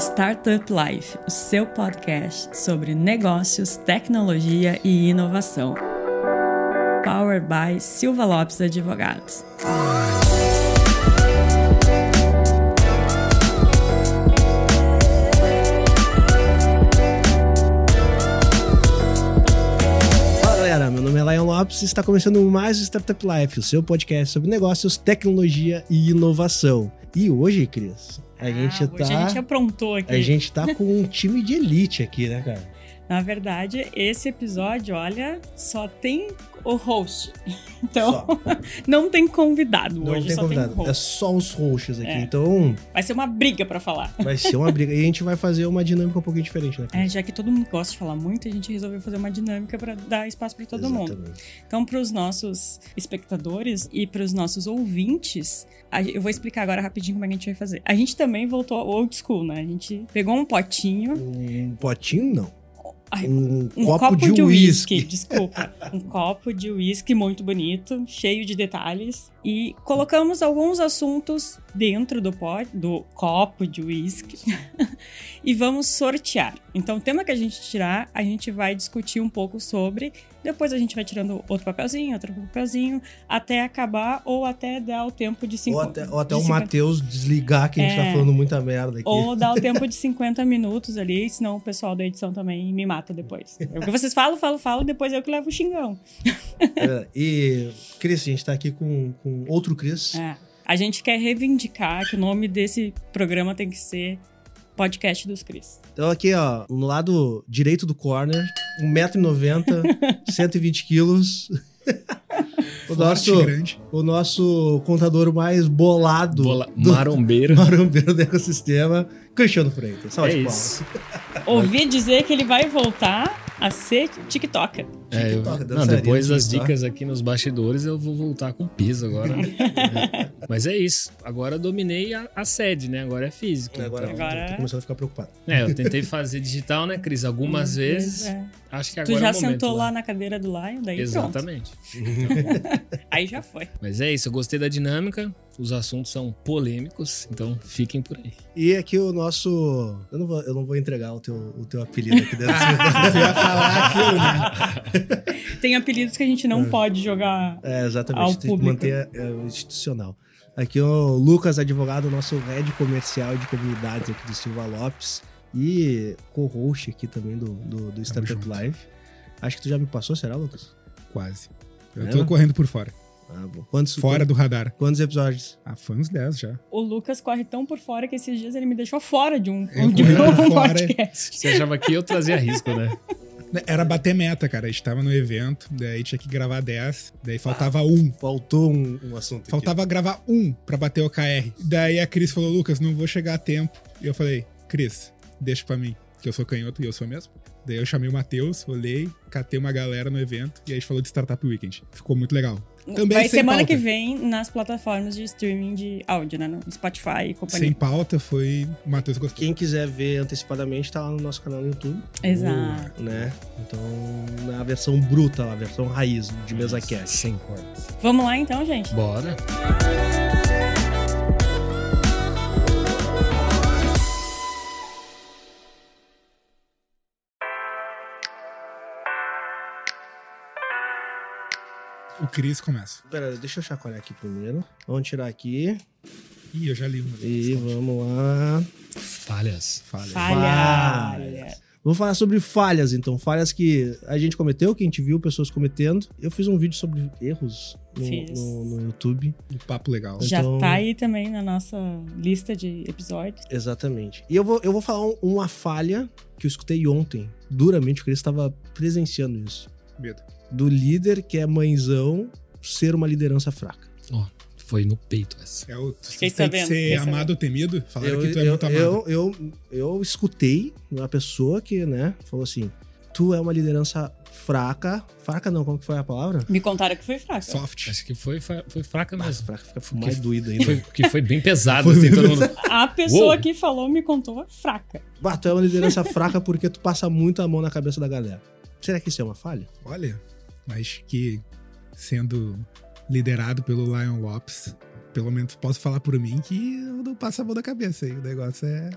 Startup Life, o seu podcast sobre negócios, tecnologia e inovação. Powered by Silva Lopes Advogados. Meu nome é Lion Lopes e está começando mais Startup Life, o seu podcast sobre negócios, tecnologia e inovação. E hoje, Cris, a Ah, gente tá. A gente aprontou aqui. a gente tá com um time de elite aqui, né, cara? Na verdade, esse episódio, olha, só tem o host. Então, não tem convidado Não hoje, tem convidado, tem é só os roxos aqui. É. Então Vai ser uma briga pra falar. vai ser uma briga. E a gente vai fazer uma dinâmica um pouquinho diferente, né? É, já que todo mundo gosta de falar muito, a gente resolveu fazer uma dinâmica pra dar espaço pra todo mundo. Exatamente. Então, para os nossos espectadores e para os nossos ouvintes, eu vou explicar agora rapidinho como é que a gente vai fazer. A gente também voltou ao old school, né? A gente pegou um potinho, Um potinho, não. Ai, Um, um copo, de uísque. uísque, desculpa. Um copo de uísque muito bonito, cheio de detalhes. E colocamos alguns assuntos dentro do, pot, do copo de uísque e vamos sortear. Então, o tema que a gente tirar, a gente vai discutir um pouco sobre. Depois a gente vai tirando outro papelzinho, outro papelzinho, até acabar ou até dar o tempo de cinco Ou até, ou até o 50 Matheus desligar que a gente É. tá falando muita merda aqui. ou dá o tempo de 50 minutos ali, senão o pessoal da edição também me mata depois. É Porque vocês falam, falam, falam, depois eu que levo o xingão. É, e, Cris, a gente tá aqui com, com outro Cris. É. A gente quer reivindicar que o nome desse programa tem que ser Podcast dos Cris. Então aqui, ó, no lado direito do corner, 1,90m, 120 quilos. o, Forte, nosso, grande. o nosso contador mais bolado Bola... do Marombeiro. marombeiro do ecossistema, Cristiano Freitas. Salve É de isso. Ouvi dizer que ele vai voltar a ser TikToker. É, eu- TikTok, Não, depois das TikTok. dicas aqui nos bastidores, eu vou voltar com peso agora. É. Mas é isso. Agora eu dominei a, a sede, né? Agora é físico. Agora, então- Agora- tô começando a ficar preocupado. É, eu tentei fazer digital, né, Cris? Algumas vezes. É. Acho que Tu agora já é o momento sentou lá na cadeira do Lion, daí pronto. Exatamente. Aí já foi. Mas é isso, eu gostei da dinâmica. Os assuntos são polêmicos, então fiquem por aí. E aqui o nosso... Eu não vou, eu não vou entregar o teu, o teu apelido aqui dentro. Você ia falar aquilo, né? Tem apelidos que a gente não pode jogar. É, exatamente. Ao Tem que público. manter é, o institucional. Aqui o Lucas, advogado, nosso head comercial de comunidades aqui do Silva Lopes. E co-host aqui também do, do, do Startup. Live. Acho que tu já me passou, será, Lucas? Quase. Eu É? tô correndo por fora. Ah, bom. Quantos, Fora do radar. Quantos episódios? Ah, foi uns 10 já. O Lucas corre tão por fora que esses dias ele me deixou fora de um, Eu de um fora. podcast. Você achava que eu trazia risco, né? Era bater meta, cara. A gente tava no evento, daí tinha que gravar 10, daí faltava um. Faltou um, um assunto aqui. Faltava gravar um pra bater o KR. Daí a Cris falou, Lucas, não vou chegar a tempo. E eu falei, Cris, deixa pra mim, que eu sou canhoto e eu sou mesmo. Daí eu chamei o Matheus, olhei, catei uma galera no evento e aí a gente falou de Startup Weekend. Ficou muito legal. Também Vai sem semana pauta. que vem nas plataformas de streaming de áudio, né? No Spotify e companhia. Sem pauta foi. O Matheus gostou. Quem quiser ver antecipadamente, tá lá no nosso canal no YouTube. Exato. Né? Então, na versão bruta, a versão raiz de mesa cast. Sem cortes. Vamos lá então, gente. Bora. O Cris começa. Pera, deixa eu chacoalhar aqui primeiro. Vamos tirar aqui. Ih, eu já li uma. E vamos lá. Falhas. Falha. Falha. Vou falar sobre falhas, então. Falhas que a gente cometeu, que a gente viu pessoas cometendo. Eu fiz um vídeo sobre erros no, no- no YouTube. Um papo legal. Já Então- tá aí também na nossa lista de episódios. Exatamente. E eu vou, eu vou falar um- uma falha que eu escutei ontem. Duramente, o Cris estava presenciando isso. Medo. Do líder que é mãezão ser uma liderança fraca. Ó, foi no peito essa. É o, Fiquei você tem sabendo, que ser amado sabendo. ou temido? Falaram Eu, que tu é eu, muito amado. eu, eu, eu escutei uma pessoa que, né, falou assim: tu é uma liderança fraca. Fraca não, como que foi a palavra? Me contaram que foi fraca. Soft. Acho que foi, foi, foi fraca Mas mesmo. fraca fica mais doída ainda. Foi, que foi bem pesado, Foi assim, todo mundo. A pessoa Uou. que falou me contou fraca. Bah, tu é uma liderança fraca porque tu passa muito a mão na cabeça da galera. Será que isso é uma falha? Olha, mas que sendo liderado pelo Lion Lopes, pelo menos posso falar por mim que eu não passo a mão da cabeça aí. O negócio é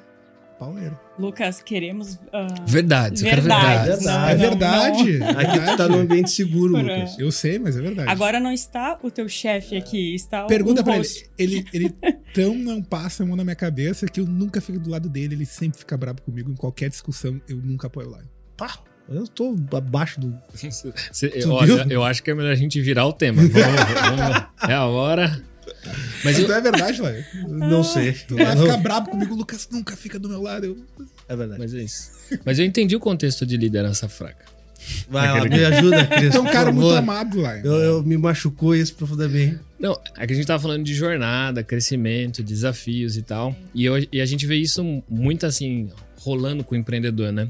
pauleiro. Lucas, queremos. ah, Verdade, eu quero Verdade. verdade. Não, é não, verdade. não. é Aqui tu tá verdade. num ambiente seguro, Por- Lucas. Eu sei, mas é verdade. Agora não está o teu chefe aqui, está Pergunta o pra ele. host. ele. Ele tão não passa a mão na minha cabeça que eu nunca fico do lado dele. Ele sempre fica bravo comigo. Em qualquer discussão, eu nunca apoio lá. Pá, eu tô abaixo do. Olha, viu? eu acho que é melhor a gente virar o tema. Vamos, vamos- é a hora. Mas Mas eu, é verdade, lá. Não sei. Tu vai ficar bravo comigo, o Lucas nunca fica do meu lado. Eu... É verdade. mas é isso. Mas eu entendi o contexto de liderança fraca. Vai lá, me ajuda, Cris. Tu é um cara muito amado lá. Eu, eu me machucou isso profundamente. Não, é que a gente tava falando de jornada, crescimento, desafios e tal. E, eu- e a gente vê isso muito assim, rolando com o empreendedor, né?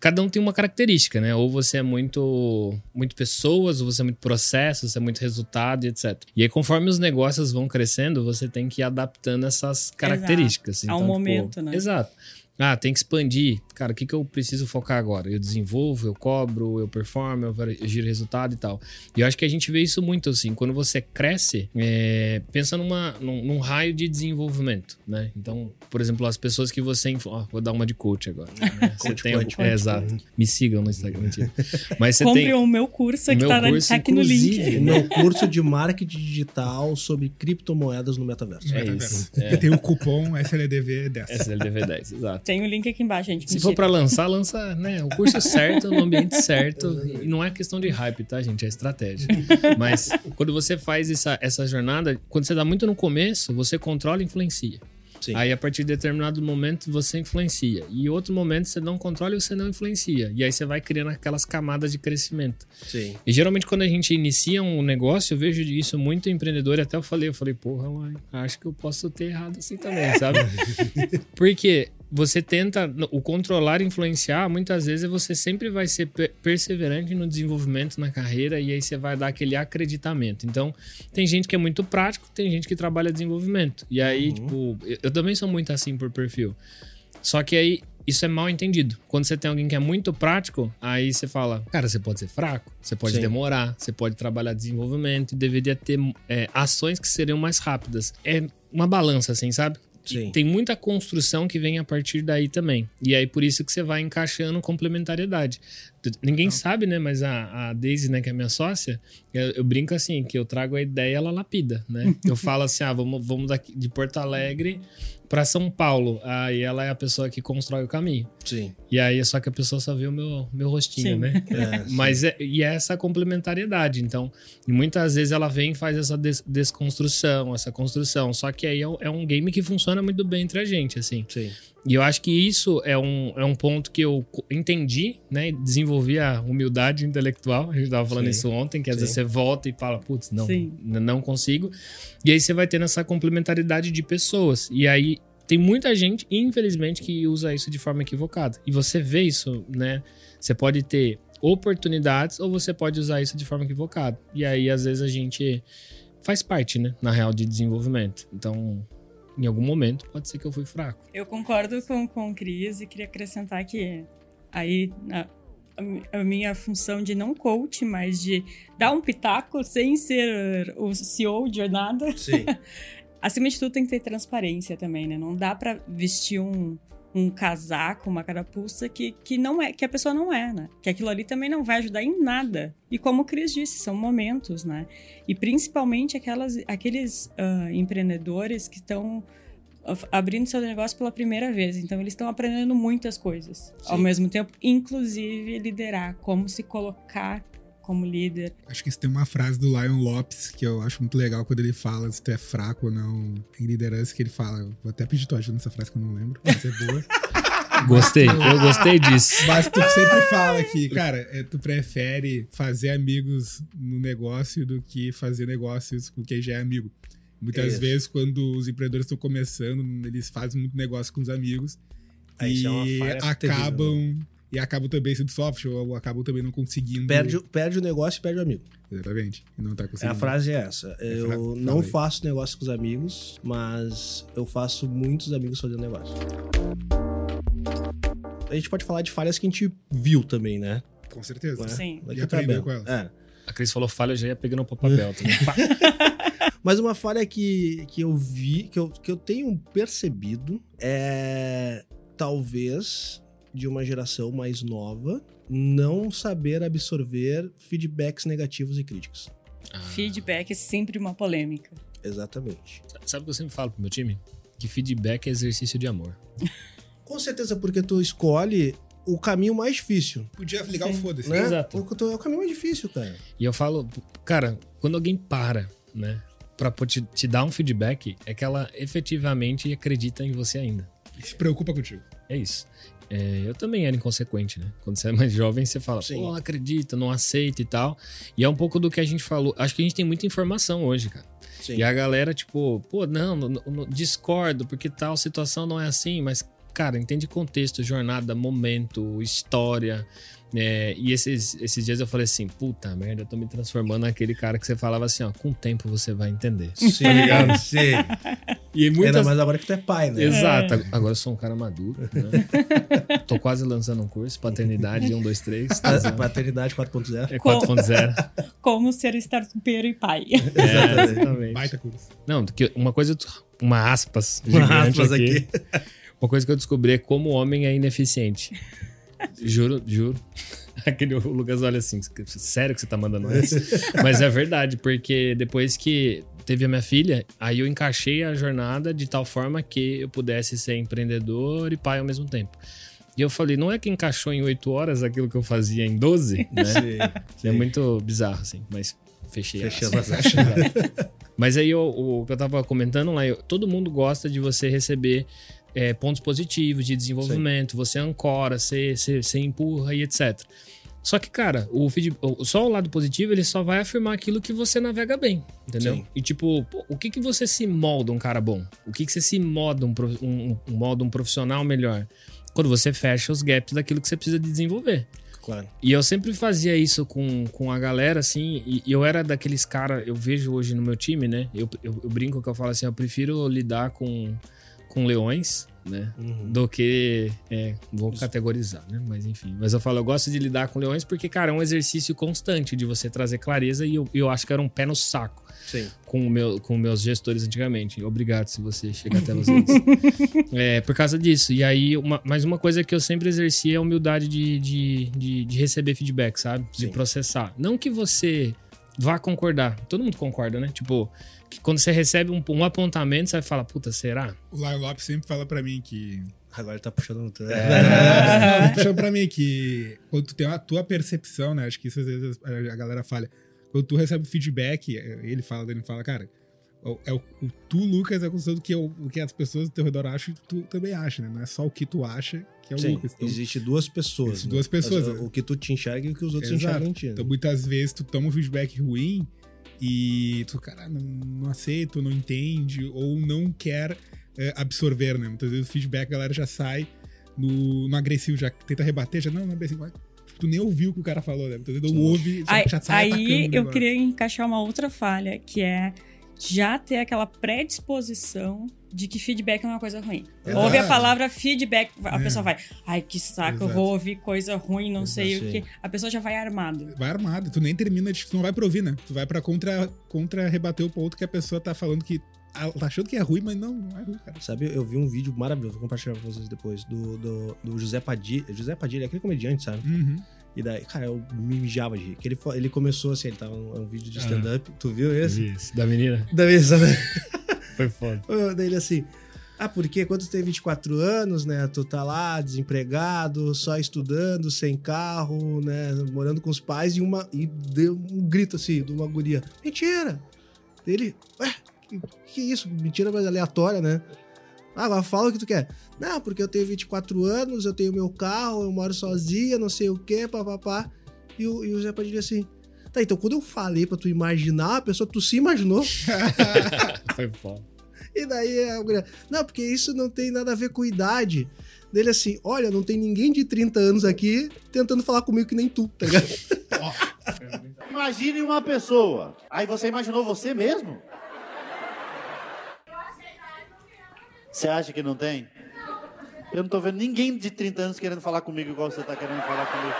Cada um tem uma característica, né? Ou você é muito, muito pessoas, ou você é muito processo, você é muito resultado e etc. E aí, conforme os negócios vão crescendo, você tem que ir adaptando essas características. Ao Então, momento, né? Exato. Ah, tem que expandir. Cara, o que, que eu preciso focar agora? Eu desenvolvo, eu cobro, eu performo, eu giro resultado e tal. E eu acho que a gente vê isso muito assim. Quando você cresce, é, pensa numa, num, num raio de desenvolvimento, né? Então, por exemplo, as pessoas que você. influ- Ó, vou dar uma de coach agora. né? Você Coach tem quântico. é, exato. Me sigam no Instagram, mentira. Mas você Compre tem. o meu curso o que meu tá, na- curso, tá aqui no link. O meu curso de marketing digital sobre criptomoedas no metaverso. É isso. Eu tenho o cupom SLDV 10. SLDV 10, exato. Tem o link aqui embaixo, gente. Se. For pra lançar, lança né, o curso certo, no ambiente certo. E não é questão de hype, tá, gente? É estratégia. Mas quando você faz essa, essa jornada, quando você dá muito no começo, você controla e influencia. Sim. Aí, a partir de determinado momento, você influencia. E outro momento, você não controla e você não influencia. E aí, você vai criando aquelas camadas de crescimento. Sim. E geralmente, quando a gente inicia um negócio, eu vejo isso muito em empreendedor. E até eu falei, eu falei, porra, mãe, acho que eu posso ter errado assim também, sabe? Porque você tenta, o controlar e influenciar, muitas vezes você sempre vai ser per- perseverante no desenvolvimento na carreira e aí você vai dar aquele acreditamento. Então, tem gente que é muito prático, tem gente que trabalha desenvolvimento. E aí, tipo, eu, eu também sou muito assim por perfil. Só que aí isso é mal entendido. Quando você tem alguém que é muito prático, aí você fala, cara, você pode ser fraco, você pode Sim. demorar, você pode trabalhar desenvolvimento e deveria ter é, ações que seriam mais rápidas. É uma balança, assim, sabe? Sim. Tem muita construção que vem a partir daí também. E aí, por isso que você vai encaixando complementariedade. Ninguém sabe, né? Mas a, a Daisy, né, que é minha sócia, eu, eu brinco assim, que eu trago a ideia ela lapida, né? Eu falo assim, ah, vamos, vamos daqui de Porto Alegre para São Paulo. Aí ela é a pessoa que constrói o caminho. Sim. E aí, só que a pessoa só vê o meu, meu rostinho, Sim. né? É, sim. Mas é, e é essa complementariedade. Então, muitas vezes ela vem e faz essa des- desconstrução, essa construção. Só que aí é, um- é um game que funciona muito bem entre a gente, assim. Sim. E eu acho que isso é um, é um ponto que eu entendi, né? Desenvolvi a humildade intelectual. A gente tava falando Sim. isso ontem, que às Sim. vezes você volta e fala, putz, não, Sim. não consigo. E aí você vai tendo essa complementaridade de pessoas. E aí tem muita gente, infelizmente, que usa isso de forma equivocada. E você vê isso, né? Você pode ter oportunidades ou você pode usar isso de forma equivocada. E aí, às vezes, a gente faz parte, né? Na real, de desenvolvimento. Então, em algum momento, pode ser que eu fui fraco. Eu concordo com, com o Cris e queria acrescentar que aí a, a mi- a minha função de não coach, mas de dar um pitaco sem ser o CEO de nada. Sim. Acima de tudo tem que ter transparência também, né? Não dá pra vestir um, um casaco, uma carapuça que, que não é, que a pessoa não é, né? Que aquilo ali também não vai ajudar em nada. E como o Cris disse, são momentos, né? E principalmente aquelas, aqueles ah, empreendedores que estão abrindo seu negócio pela primeira vez. Então eles estão aprendendo muitas coisas ao Sim. mesmo tempo, inclusive liderar, como se colocar como líder. Acho que isso tem uma frase do Lion Lopes que eu acho muito legal quando ele fala se tu é fraco ou não em liderança, que ele fala. Vou até pedir tua ajuda nessa frase que eu não lembro, mas é boa. Gostei, eu gostei disso. Mas tu sempre fala que, cara, é, tu prefere fazer amigos no negócio do que fazer negócios com quem já é amigo. Muitas Isso. vezes, quando os empreendedores estão começando, eles fazem muito negócio com os amigos isso e é falha terrível, acabam. E acabam também sendo soft, ou acabam também não conseguindo. Perde, o- perde o negócio e perde o amigo. Exatamente. E não tá É, conseguindo. a frase é essa. fra- Eu fala não aí. faço negócio com os amigos, mas eu faço muitos amigos fazendo negócio. A gente pode falar de falhas que a gente viu também, né? Com certeza. Né? Sim. Daqui E aprendeu com elas. É. A Cris falou falha, eu já ia pegando pro papel também. Pá. Mas uma falha que, que eu vi, que eu, que eu tenho percebido é talvez, de uma geração mais nova, não saber absorver feedbacks negativos e críticos. Ah, Feedback é sempre uma polêmica. Exatamente. Sabe o que eu sempre falo pro meu time? Que feedback é exercício de amor. Com certeza, porque tu escolhe o caminho mais difícil, Podia ligar o Sim. foda-se. né? Exato. O, tu- é o caminho mais difícil, cara. E eu falo, cara, quando alguém para, né, pra te, te dar um feedback, é que ela efetivamente acredita em você ainda. E se preocupa contigo. É isso. É, eu também era inconsequente, né? Quando você é mais jovem, você fala, Sim. pô, não acredita, não aceita e tal. E é um pouco do que a gente falou. Acho que a gente tem muita informação hoje, cara. Sim. E a galera, tipo, pô, não, não, não- discordo, porque tal situação não é assim, mas, cara, entende contexto, jornada, momento, história. né? e esses, esses dias eu falei assim, puta merda, eu tô me transformando naquele cara que você falava assim, ó, com o tempo você vai entender. Sim, sim. E Ainda muitas. mais agora que tu é pai, né? Exato, agora eu sou um cara maduro, né? Tô quase lançando um curso, paternidade 1, 2, 3. A Paternidade 4.0. É Como? 4.0. Como ser startupeiro e pai. É, exatamente. Baita curso. Não, porque uma coisa, uma aspas, Uma gigante aspas aqui. Uma coisa que eu descobri é como o homem é ineficiente. Juro, juro. Aquele o Lucas olha assim, sério que você tá mandando isso? Mas é verdade, porque depois que teve a minha filha, aí eu encaixei a jornada de tal forma que eu pudesse ser empreendedor e pai ao mesmo tempo. E eu falei, não é que encaixou em 8 horas aquilo que eu fazia em 12, né? Sim. É muito bizarro, assim, mas fechei Fechando aspas. as. Mas aí eu- o que eu tava comentando lá, eu- todo mundo gosta de você receber é, pontos positivos de desenvolvimento, você ancora, você, você, você empurra e etc. Só que, cara, o feed, só o lado positivo, ele só vai afirmar aquilo que você navega bem, entendeu? Sim. E tipo, pô, o que que você se molda um cara bom? O que que você se molda um, um, um, molda um profissional melhor? Quando você fecha os gaps daquilo que você precisa de desenvolver. Claro. E eu sempre fazia isso com, com a galera, assim, e eu era daqueles caras, eu vejo hoje no meu time, né? Eu, eu, eu brinco que eu falo assim, eu prefiro lidar com, com leões, né? Uhum. Do que. É, vou categorizar, né? Mas enfim. Mas eu falo, eu gosto de lidar com leões porque, cara, é um exercício constante de você trazer clareza e eu, eu acho que era um pé no saco Sim. com, o meu, com meus gestores antigamente. Obrigado se você chegar até vocês. é, por causa disso. E aí, uma, mas uma coisa que eu sempre exerci é a humildade de, de, de, de receber feedback, sabe? De Sim. processar. Não que você vá concordar. Todo mundo concorda, né? Tipo, que quando você recebe um, um apontamento, você vai falar, puta, será? O Lion Lopes sempre fala pra mim que. Agora ele tá puxando no teu. Não, puxou pra mim que quando tu tem a tua percepção, né? Acho que isso às vezes a galera falha. Quando tu recebe feedback, ele fala, ele fala, cara, o- é o, o tu, Lucas, é a construção do que, o, o que as pessoas do teu redor acham, tu também acha, né? Não é só o que tu acha que é o Sim, Lucas. Então, existe duas pessoas. Existe né? duas pessoas, Mas, né? O que tu te enxerga e o que os outros Exato. enxergam em ti. né? Então, muitas vezes tu toma um feedback ruim e tu, cara, não, não aceita, ou não entende, ou não quer é, absorver, né? Muitas vezes o feedback a galera já sai no, no agressivo, já tenta rebater, já não, não é assim, mas, tu nem ouviu o que o cara falou, né? Muitas vezes não ouve, já, Aí, já sai aí o eu negócio. queria encaixar uma outra falha, que é já ter aquela predisposição de que feedback é uma coisa ruim. Exato. Ouve a palavra feedback, a É. pessoa vai, ai que saco, eu Exato. vou ouvir coisa ruim, não sei Exato. o que. A pessoa já vai armada. Vai armado, tu nem termina, de, tu não vai pra ouvir, né? Tu vai pra contra, contra rebater o ponto que a pessoa tá falando que tá achando que é ruim, mas não, não é ruim, cara. Sabe, eu vi um vídeo maravilhoso, vou compartilhar com vocês depois, do, do, do José Padilha. José Padilha, aquele comediante, sabe? Uhum. E daí, cara, eu me mijava de rir. Que ele, ele começou assim, ele tava um, um vídeo de Ah. stand-up. Tu viu esse? Isso, da menina. Da mesa, né? Foi foda. Daí ele assim. Ah, porque quando tu tem 24 anos, né? Tu tá lá, desempregado, só estudando, sem carro, né? Morando com os pais, e uma. E deu um grito assim, de uma guria. Mentira! Ele. Ué, que, que isso? Mentira, mas aleatória, né? Ah, agora fala o que tu quer. Não, porque eu tenho 24 anos, eu tenho meu carro, eu moro sozinha, não sei o quê, papapá. E o, e o Zé Padilha assim. Tá, então quando eu falei pra tu imaginar, a pessoa, tu se imaginou. Foi foda. E daí a mulher, não, porque isso não tem nada a ver com idade. Dele assim, olha, não tem ninguém de 30 anos aqui tentando falar comigo que nem tu, tá ligado? Imagine uma pessoa. Aí você imaginou você mesmo? Você acha que não tem? Eu não estou vendo ninguém de 30 anos querendo falar comigo igual você está querendo falar comigo.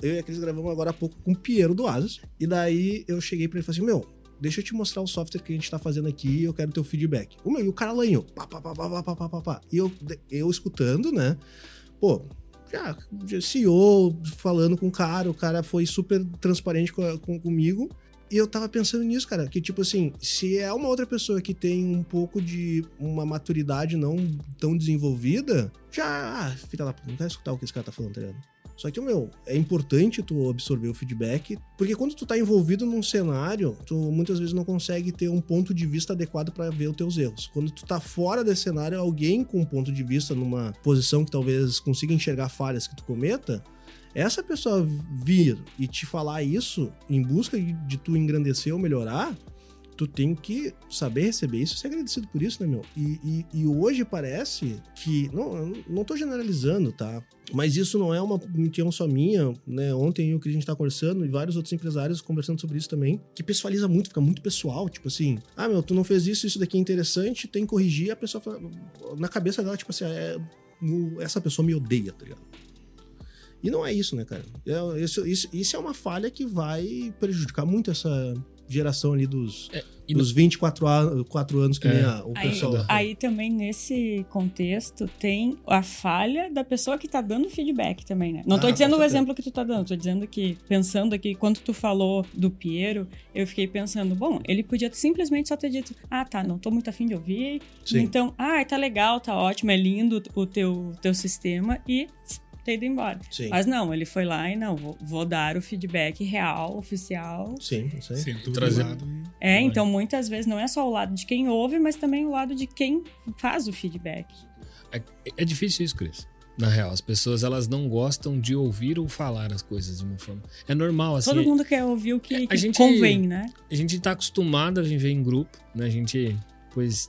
Eu e a Cris gravamos agora há pouco com o Piero do Asas. E daí eu cheguei para ele e falei assim: Meu, deixa eu te mostrar o software que a gente tá fazendo aqui e eu quero teu feedback. O meu, e o cara lanhou. Pá, pá, pá, pá, pá, pá, pá, pá. E eu, eu escutando, né? Pô, já, CEO falando com o cara, o cara foi super transparente com, com, comigo. E eu tava pensando nisso, cara, que tipo assim, se é uma outra pessoa que tem um pouco de uma maturidade não tão desenvolvida, já, ah, filha da puta, não quero escutar o que esse cara tá falando, tá ligado? Só que, meu, é importante tu absorver o feedback, porque quando tu tá envolvido num cenário, tu muitas vezes não consegue ter um ponto de vista adequado pra ver os teus erros. Quando tu tá fora desse cenário, alguém com um ponto de vista numa posição que talvez consiga enxergar falhas que tu cometa, essa pessoa vir e te falar isso em busca de tu engrandecer ou melhorar, tu tem que saber receber isso e ser agradecido por isso, né, meu? E, e- e hoje parece que. Não, não tô generalizando, tá? Mas isso não é uma opinião só minha, né? Ontem eu que a gente tá conversando e vários outros empresários conversando sobre isso também, que pessoaliza muito, fica muito pessoal. Tipo assim, ah, meu, tu não fez isso, isso daqui é interessante, tem que corrigir. A pessoa fala, na cabeça dela, tipo assim, é, o- essa pessoa me odeia, tá ligado? E não é isso, né, cara? É- Isso, isso, isso é uma falha que vai prejudicar muito essa geração ali dos, e dos 24 an- quatro anos que É. nem a, o Aí, pessoal. aí também nesse contexto tem a falha da pessoa que tá dando feedback também, né? Não tô Ah, dizendo o exemplo que tu tá dando, tô dizendo que, pensando aqui, quando tu falou do Piero, eu fiquei pensando, bom, ele podia simplesmente só ter dito, ah, tá, não tô muito afim de ouvir, Sim. então, ah, tá legal, tá ótimo, é lindo o teu, teu sistema e ter ido embora. Sim. Mas não, ele foi lá e não, vou, vou dar o feedback real, oficial. Sim, isso aí. Sentou Trazer- do lado e... É, Vai. então muitas vezes não é só o lado de quem ouve, mas também o lado de quem faz o feedback. É, é difícil isso, Cris. Na real, as pessoas elas não gostam de ouvir ou falar as coisas de uma forma. É normal, assim. Todo mundo quer ouvir o que, a que gente- convém, né? A gente tá acostumado a viver em grupo, né? A gente, pois,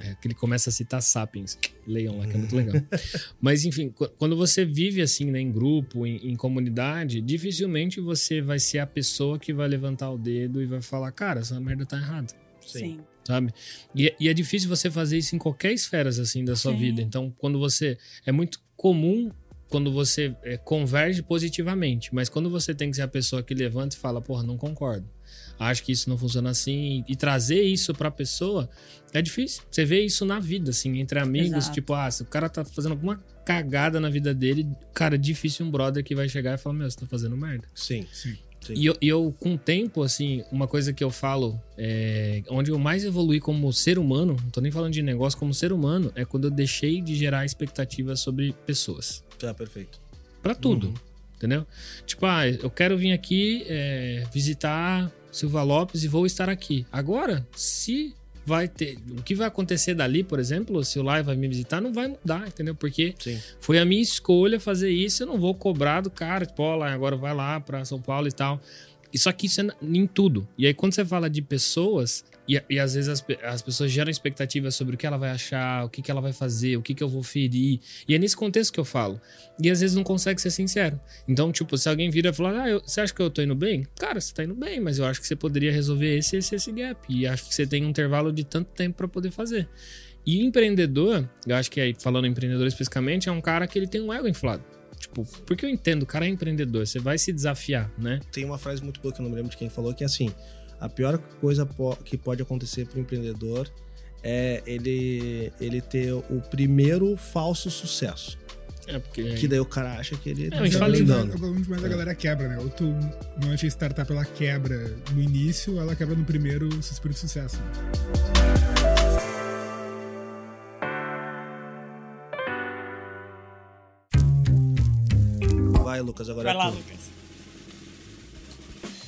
é, que ele começa a citar Sapiens. Leiam lá, que é muito legal. Mas, enfim, qu- quando você vive assim, né, em grupo, em, em comunidade, dificilmente você vai ser a pessoa que vai levantar o dedo e vai falar, cara, essa merda tá errada. Sim. sabe? E, é- e é difícil você fazer isso em qualquer esfera assim da sua Sim. vida. Então, quando você é muito comum quando você é, converge positivamente, mas quando você tem que ser a pessoa que levanta e fala, porra, não concordo. Acho que isso não funciona assim e, trazer isso pra pessoa é difícil. Você vê isso na vida assim, entre amigos, Exato. tipo, ah, se o cara tá fazendo alguma cagada na vida dele, cara, é difícil um brother que vai chegar e falar, meu, você tá fazendo merda. Sim. Sim. Sim. E eu, e eu, com o tempo, assim, uma coisa que eu falo, é, onde eu mais evolui como ser humano, não tô nem falando de negócio, como ser humano, é quando eu deixei de gerar expectativas sobre pessoas. Tá, perfeito. Pra tudo, Uhum. entendeu? Tipo, ah, eu quero vir aqui é, visitar Silva Lopes e vou estar aqui. Agora, se vai ter. O que vai acontecer dali, por exemplo, se o Lai vai me visitar, não vai mudar, entendeu? Porque Sim. foi a minha escolha fazer isso. Eu não vou cobrar do cara, tipo, ó, agora vai lá pra São Paulo e tal. E só que isso é em tudo. E aí, quando você fala de pessoas, e, e às vezes as, as pessoas geram expectativas sobre o que ela vai achar, o que, que ela vai fazer, o que, que eu vou ferir. E é nesse contexto que eu falo. E às vezes não consegue ser sincero. Então, tipo, se alguém vira e falar, ah, eu- você acha que eu tô indo bem? Cara, você tá indo bem, mas eu acho que você poderia resolver esse, esse, esse gap. E acho que você tem um intervalo de tanto tempo pra poder fazer. E empreendedor, eu acho que aí, falando empreendedor especificamente, é um cara que ele tem um ego inflado. Tipo, porque eu entendo, o cara é empreendedor, você vai se desafiar, né? Tem uma frase muito boa que eu não me lembro de quem falou, que é assim: a pior coisa que pode acontecer para o empreendedor é ele, ele ter o primeiro falso sucesso. É porque. Que daí o cara acha que ele É, tá o infalível. andando. Alguns mais a galera quebra, né? Ou tu, normalmente a startup ela quebra no início, ela quebra no primeiro suspiro de sucesso. Vai, Lucas, agora Vai é lá, tu. Lucas.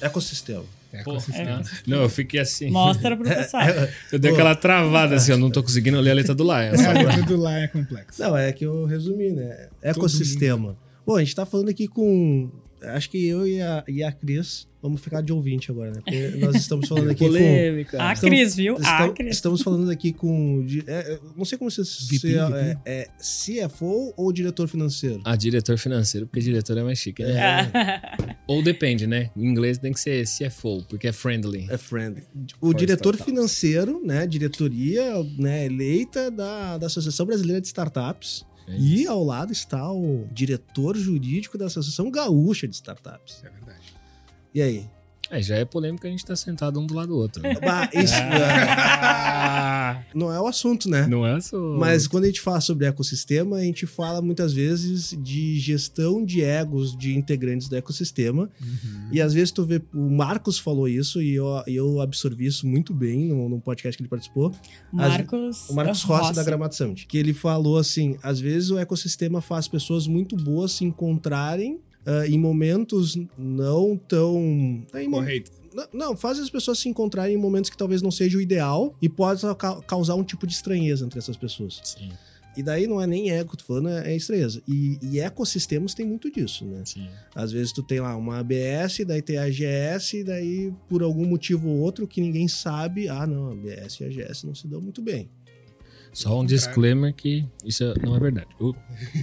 Ecossistema. É Pô, ecossistema. Não, eu fiquei assim. Mostra pro pessoal. Eu dei aquela travada assim, eu não tô conseguindo ler a letra do lá. É A letra do lá é complexa. Não, é que eu resumi, né? Ecossistema. Bom, a gente tá falando aqui com. Acho que eu e a, e a Cris vamos ficar de ouvinte agora, né? Porque nós estamos falando aqui com. Polêmica. A Estamos- Cris, viu? A Estamos, Cris. estamos falando aqui com. di- é, é, não sei como se, se VP, é, é CFO ou diretor financeiro. Ah, diretor financeiro, porque diretor é mais chique, né? Ou depende, né? Em inglês tem que ser CFO, porque é friendly. É friendly. O For diretor startups. financeiro, né? Diretoria né, eleita da, da Associação Brasileira de Startups. É E ao lado está o diretor jurídico da Associação Gaúcha de Startups. É verdade. E aí? É, já é polêmica a gente tá sentado um do lado do outro. né? Bah, isso Ah, não é o assunto, né? não é só. Mas quando a gente fala sobre ecossistema, a gente fala muitas vezes de gestão de egos de integrantes do ecossistema. E às vezes tu vê, o Marcos falou isso e eu, eu absorvi isso muito bem no, no podcast que ele participou. Marcos, O Marcos Rossi, da Gramado Summit. Que ele falou assim: às vezes o ecossistema faz pessoas muito boas se encontrarem ah, em momentos não tão. mo- Correto. Não, Não, faz as pessoas se encontrarem em momentos que talvez não seja o ideal e pode ca- causar um tipo de estranheza entre essas pessoas. Sim, E daí não é nem ego, tô falando, é é estranheza. E, e ecossistemas tem muito disso, né? sim. Às vezes tu tem lá uma ABS, daí tem a AGS, e daí por algum motivo ou outro que ninguém sabe, ah não, a ABS e a AGS não se dão muito bem. Só um disclaimer que isso não é verdade. Uh,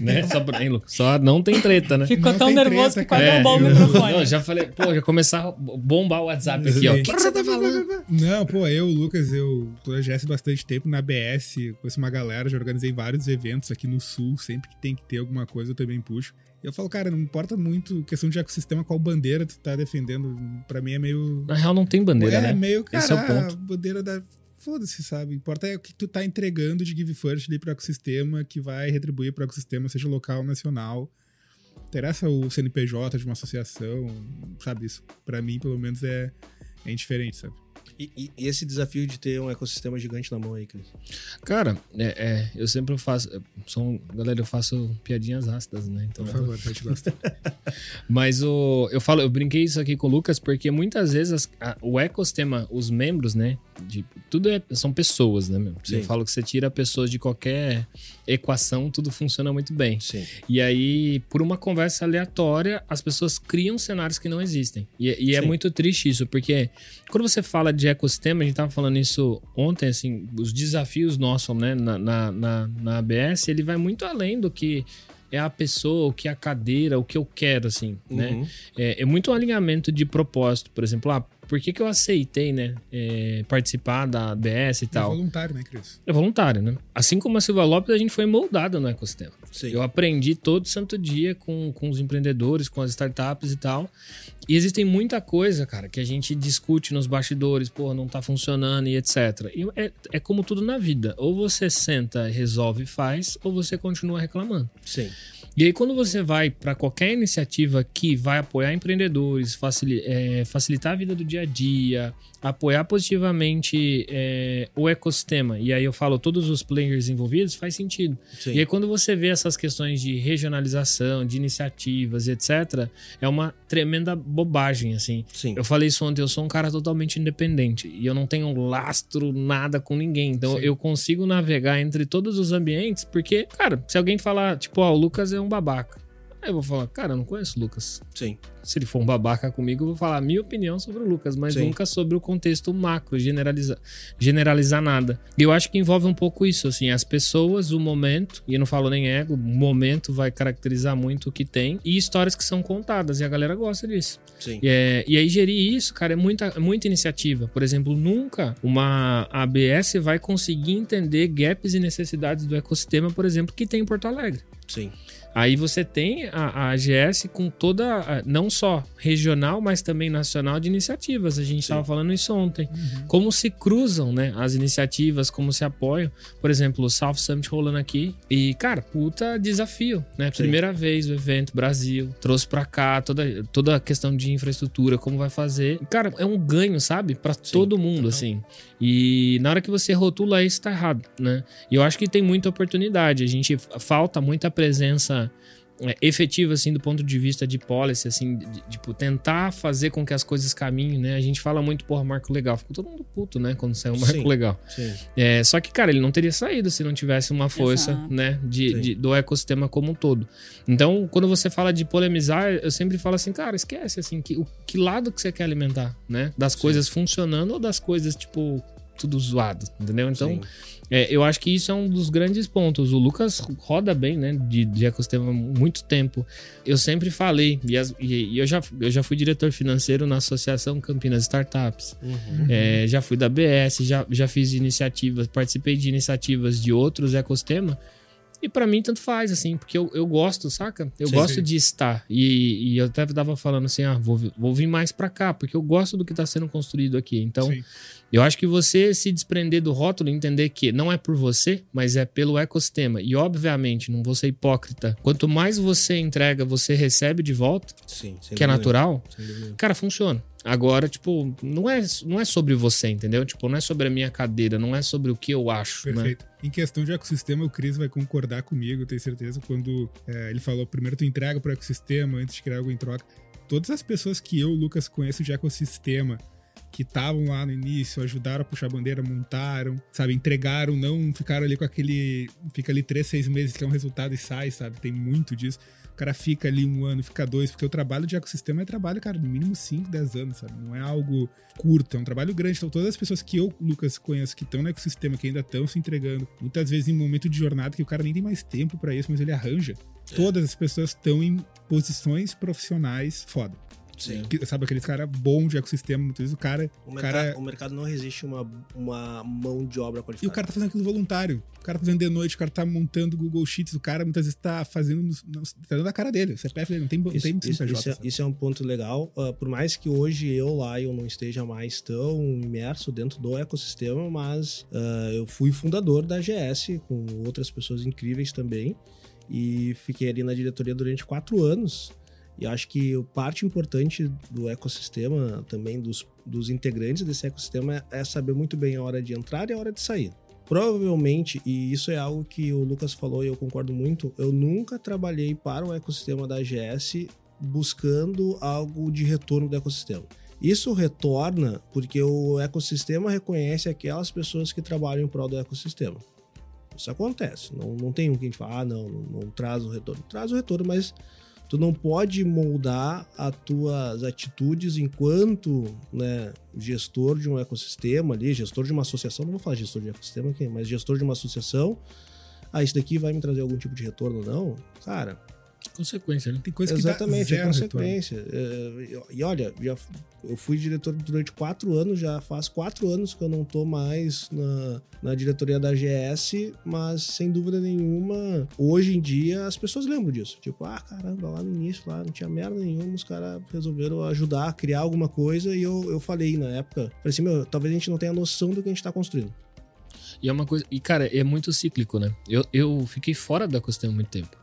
né? Só, pra- hein, Lucas? Só não tem treta, né? Ficou Não tão nervoso treta, que quase cara. derrubou o É, microfone. Não, já falei, pô, já começar a bombar o WhatsApp aqui, ó. O que, que você tá falando? Não, pô, eu, Lucas, eu tô na GS há bastante tempo na BS, conheço uma galera, já organizei vários eventos aqui no Sul, sempre que tem que ter alguma coisa eu também puxo. E eu falo, cara, não importa muito questão de ecossistema, qual bandeira tu tá defendendo, pra mim é meio... Na real, não tem bandeira, é né? meio, cara, Esse é o ponto. a bandeira da... Foda-se, sabe? Importa é o que tu tá entregando de Give First ali pro ecossistema, que vai retribuir pro ecossistema, seja local nacional. Interessa o CNPJ de uma associação, sabe? Isso, pra mim, pelo menos, é, é indiferente, sabe? E, e- e esse desafio de ter um ecossistema gigante na mão aí, Cris? Cara, é, é, eu sempre faço. eu Sou, um- galera, eu faço piadinhas ácidas, né? Então, Por favor, a gente gosta. Mas o, eu falo, eu brinquei isso aqui com o Lucas porque muitas vezes as- a- o ecossistema, os membros, né? De, tudo é, são pessoas, né? Meu? Eu Sim. falo que você tira pessoas de qualquer equação, tudo funciona muito bem. Sim. E aí, por uma conversa aleatória, as pessoas criam cenários que não existem. E, e é muito triste isso, porque quando você fala de ecossistema, a gente tava falando isso ontem, assim, os desafios nossos, né, na, na, na, na ABS, ele vai muito além do que é a pessoa, o que é a cadeira, o que eu quero, assim, né? Uhum. É, é muito um alinhamento de propósito, por exemplo, ah, por que, que eu aceitei, né, é, participar da ABS e É tal? voluntário, né, Cris? É voluntário, né? Assim como a Silva Lopes, a gente foi moldado no ecossistema. Sim. Eu aprendi todo santo dia com, com os empreendedores, com as startups e tal. E existem muita coisa, cara, que a gente discute nos bastidores, pô, não tá funcionando e etc. E é, é como tudo na vida. Ou você senta, resolve e faz, ou você continua reclamando. Sim. E aí, quando você vai para qualquer iniciativa que vai apoiar empreendedores, é, facilitar a vida do dia a dia, apoiar positivamente é, o ecossistema, e aí eu falo todos os players envolvidos, faz sentido. Sim. E aí, quando você vê essas questões de regionalização, de iniciativas, etc., é uma tremenda bobagem, assim. Sim. Eu falei isso ontem, eu sou um cara totalmente independente e eu não tenho lastro, nada com ninguém. Então Sim. eu consigo navegar entre todos os ambientes, porque, cara, se alguém falar, tipo, ó, o Lucas é um babaca. Aí eu vou falar, cara, eu não conheço o Lucas. Sim. Se ele for um babaca comigo, eu vou falar a minha opinião sobre o Lucas, mas Sim. nunca sobre o contexto macro, generalizar, generalizar nada. E eu acho que envolve um pouco isso, assim, as pessoas, o momento, e eu não falo nem ego, o momento vai caracterizar muito o que tem, e histórias que são contadas, e a galera gosta disso. Sim. E, é- e aí gerir isso, cara, é muita, muita iniciativa. Por exemplo, nunca uma ABS vai conseguir entender gaps e necessidades do ecossistema, por exemplo, que tem em Porto Alegre. Sim. Aí você tem a, a AGS com toda, não só regional, mas também nacional de iniciativas. A gente estava falando isso ontem. Como se cruzam, né, as iniciativas, como se apoiam. Por exemplo, o South Summit rolando aqui. E, cara, puta desafio, né? Sim. Primeira vez o evento, Brasil. Trouxe pra cá toda, toda a questão de infraestrutura, como vai fazer. Cara, é um ganho, sabe? Pra todo mundo, assim. E na hora que você rotula isso, tá errado, né? E eu acho que tem muita oportunidade. A gente falta muita presença é, efetiva, assim, do ponto de vista de policy, assim, de, de, tipo, tentar fazer com que as coisas caminhem, né? A gente fala muito, porra, marco legal. Ficou todo mundo puto, né? Quando saiu o marco Sim. legal. Sim. É, só que, cara, ele não teria saído se não tivesse uma força, Exato. né, de, Sim. de- do ecossistema como um todo. Então, quando você fala de polemizar, eu sempre falo assim, cara, esquece, assim, que, o, que lado que você quer alimentar, né? Das coisas funcionando ou das coisas, tipo, tudo zoado, entendeu? Então, é, eu acho que isso é um dos grandes pontos. O Lucas roda bem, né, de, de ecossistema há muito tempo. Eu sempre falei, e, as- e- e eu, já, eu já fui diretor financeiro na Associação Campinas Startups. Uhum. É, já fui da BS, já, já fiz iniciativas, participei de iniciativas de outros ecossistemas. E pra mim, tanto faz, assim, porque eu, eu gosto, saca? Eu Sim, gosto sim. de estar. E, e eu até tava falando assim, ah, vou, vou vir mais pra cá, porque eu gosto do que tá sendo construído aqui. Então, Sim. eu acho que você se desprender do rótulo e entender que não é por você, mas é pelo ecossistema. E, obviamente, não vou ser hipócrita. Quanto mais você entrega, você recebe de volta, que é natural, cara, funciona. Agora, tipo, não é, não é sobre você, entendeu? Tipo, não é sobre a minha cadeira, não é sobre o que eu acho, né? Perfeito. Em questão de ecossistema, o Cris vai concordar comigo, tenho certeza, quando é, ele falou, primeiro tu entrega pro ecossistema antes de criar algo em troca. Todas as pessoas que eu, Lucas, conheço de ecossistema, que estavam lá no início, ajudaram a puxar a bandeira, montaram, sabe, entregaram, não ficaram ali com aquele. Fica ali três, seis meses, que é um resultado e sai, sabe? Tem muito disso. O cara fica ali um ano, fica dois, porque o trabalho de ecossistema é trabalho, cara, no mínimo 5, 10 anos, sabe? Não é algo curto, é um trabalho grande. Então, todas as pessoas que eu, Lucas, conheço que estão no ecossistema, que ainda estão se entregando, muitas vezes em momento de jornada que o cara nem tem mais tempo pra isso, mas ele arranja. Todas as pessoas estão em posições profissionais foda. Sim. Que- sabe, aqueles cara bom de ecossistema, muitas vezes o cara. O, O mercado, cara o mercado não resiste uma, uma mão de obra E qualificada. o cara tá fazendo aquilo voluntário. O cara tá fazendo de noite, o cara tá montando Google Sheets, o cara muitas vezes tá fazendo. tá dando a cara dele. O CPF dele não tem, não Isso, tem isso- isso é, isso é um ponto legal. Ah, por mais que hoje eu lá eu não esteja mais tão imerso dentro do ecossistema, mas ah, eu fui fundador da GS com outras pessoas incríveis também e fiquei ali na diretoria durante quatro anos. E acho que parte importante do ecossistema, também dos, dos integrantes desse ecossistema, é, é saber muito bem a hora de entrar e a hora de sair. Provavelmente, e isso é algo que o Lucas falou e eu concordo muito, eu nunca trabalhei para o ecossistema da GS buscando algo de retorno do ecossistema. Isso retorna porque o ecossistema reconhece aquelas pessoas que trabalham em prol do ecossistema. Isso acontece. Não, não tem um que a gente fala, ah, não, não, não traz o retorno. Traz o retorno, mas tu não pode moldar as tuas atitudes enquanto né, gestor de um ecossistema ali, gestor de uma associação, não vou falar gestor de ecossistema aqui, mas gestor de uma associação, ah, isso daqui vai me trazer algum tipo de retorno não? Cara, Consequência, né? Tem coisa que Exatamente, dá é zero retorno. consequência. É, E olha, já, eu fui diretor durante quatro anos, já faz quatro anos que eu não tô mais na, na diretoria da GS, mas sem dúvida nenhuma, hoje em dia as pessoas lembram disso. Tipo, ah, caramba, lá no início, lá não tinha merda nenhuma, os caras resolveram ajudar a criar alguma coisa e eu, eu falei na época, falei assim, meu, talvez a gente não tenha noção do que a gente tá construindo. E é uma coisa. E, cara, é muito cíclico, né? Eu, eu fiquei fora do ecossistema há muito tempo.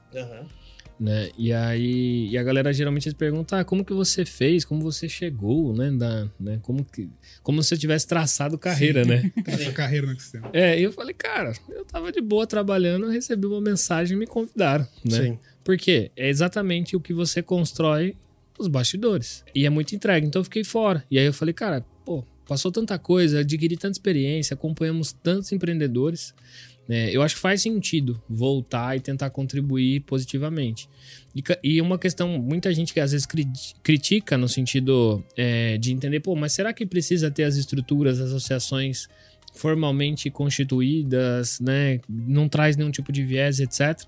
Né? E aí e a galera geralmente pergunta ah, como que você fez, como você chegou, né? Da, né? Como que como se eu tivesse traçado carreira, né? Essa carreira no ecossistema. É, e eu falei, cara, eu tava de boa trabalhando, recebi uma mensagem e me convidaram, né? Sim. Porque é exatamente o que você constrói nos bastidores. E é muito entregue, então eu fiquei fora. E aí eu falei, cara, pô, passou tanta coisa, adquiri tanta experiência, acompanhamos tantos empreendedores. Né? eu acho que faz sentido voltar e tentar contribuir positivamente. E, e uma questão, muita gente que às vezes cri- critica no sentido é, de entender, pô, mas será que precisa ter as estruturas, as associações formalmente constituídas, né? Não traz nenhum tipo de viés, etc.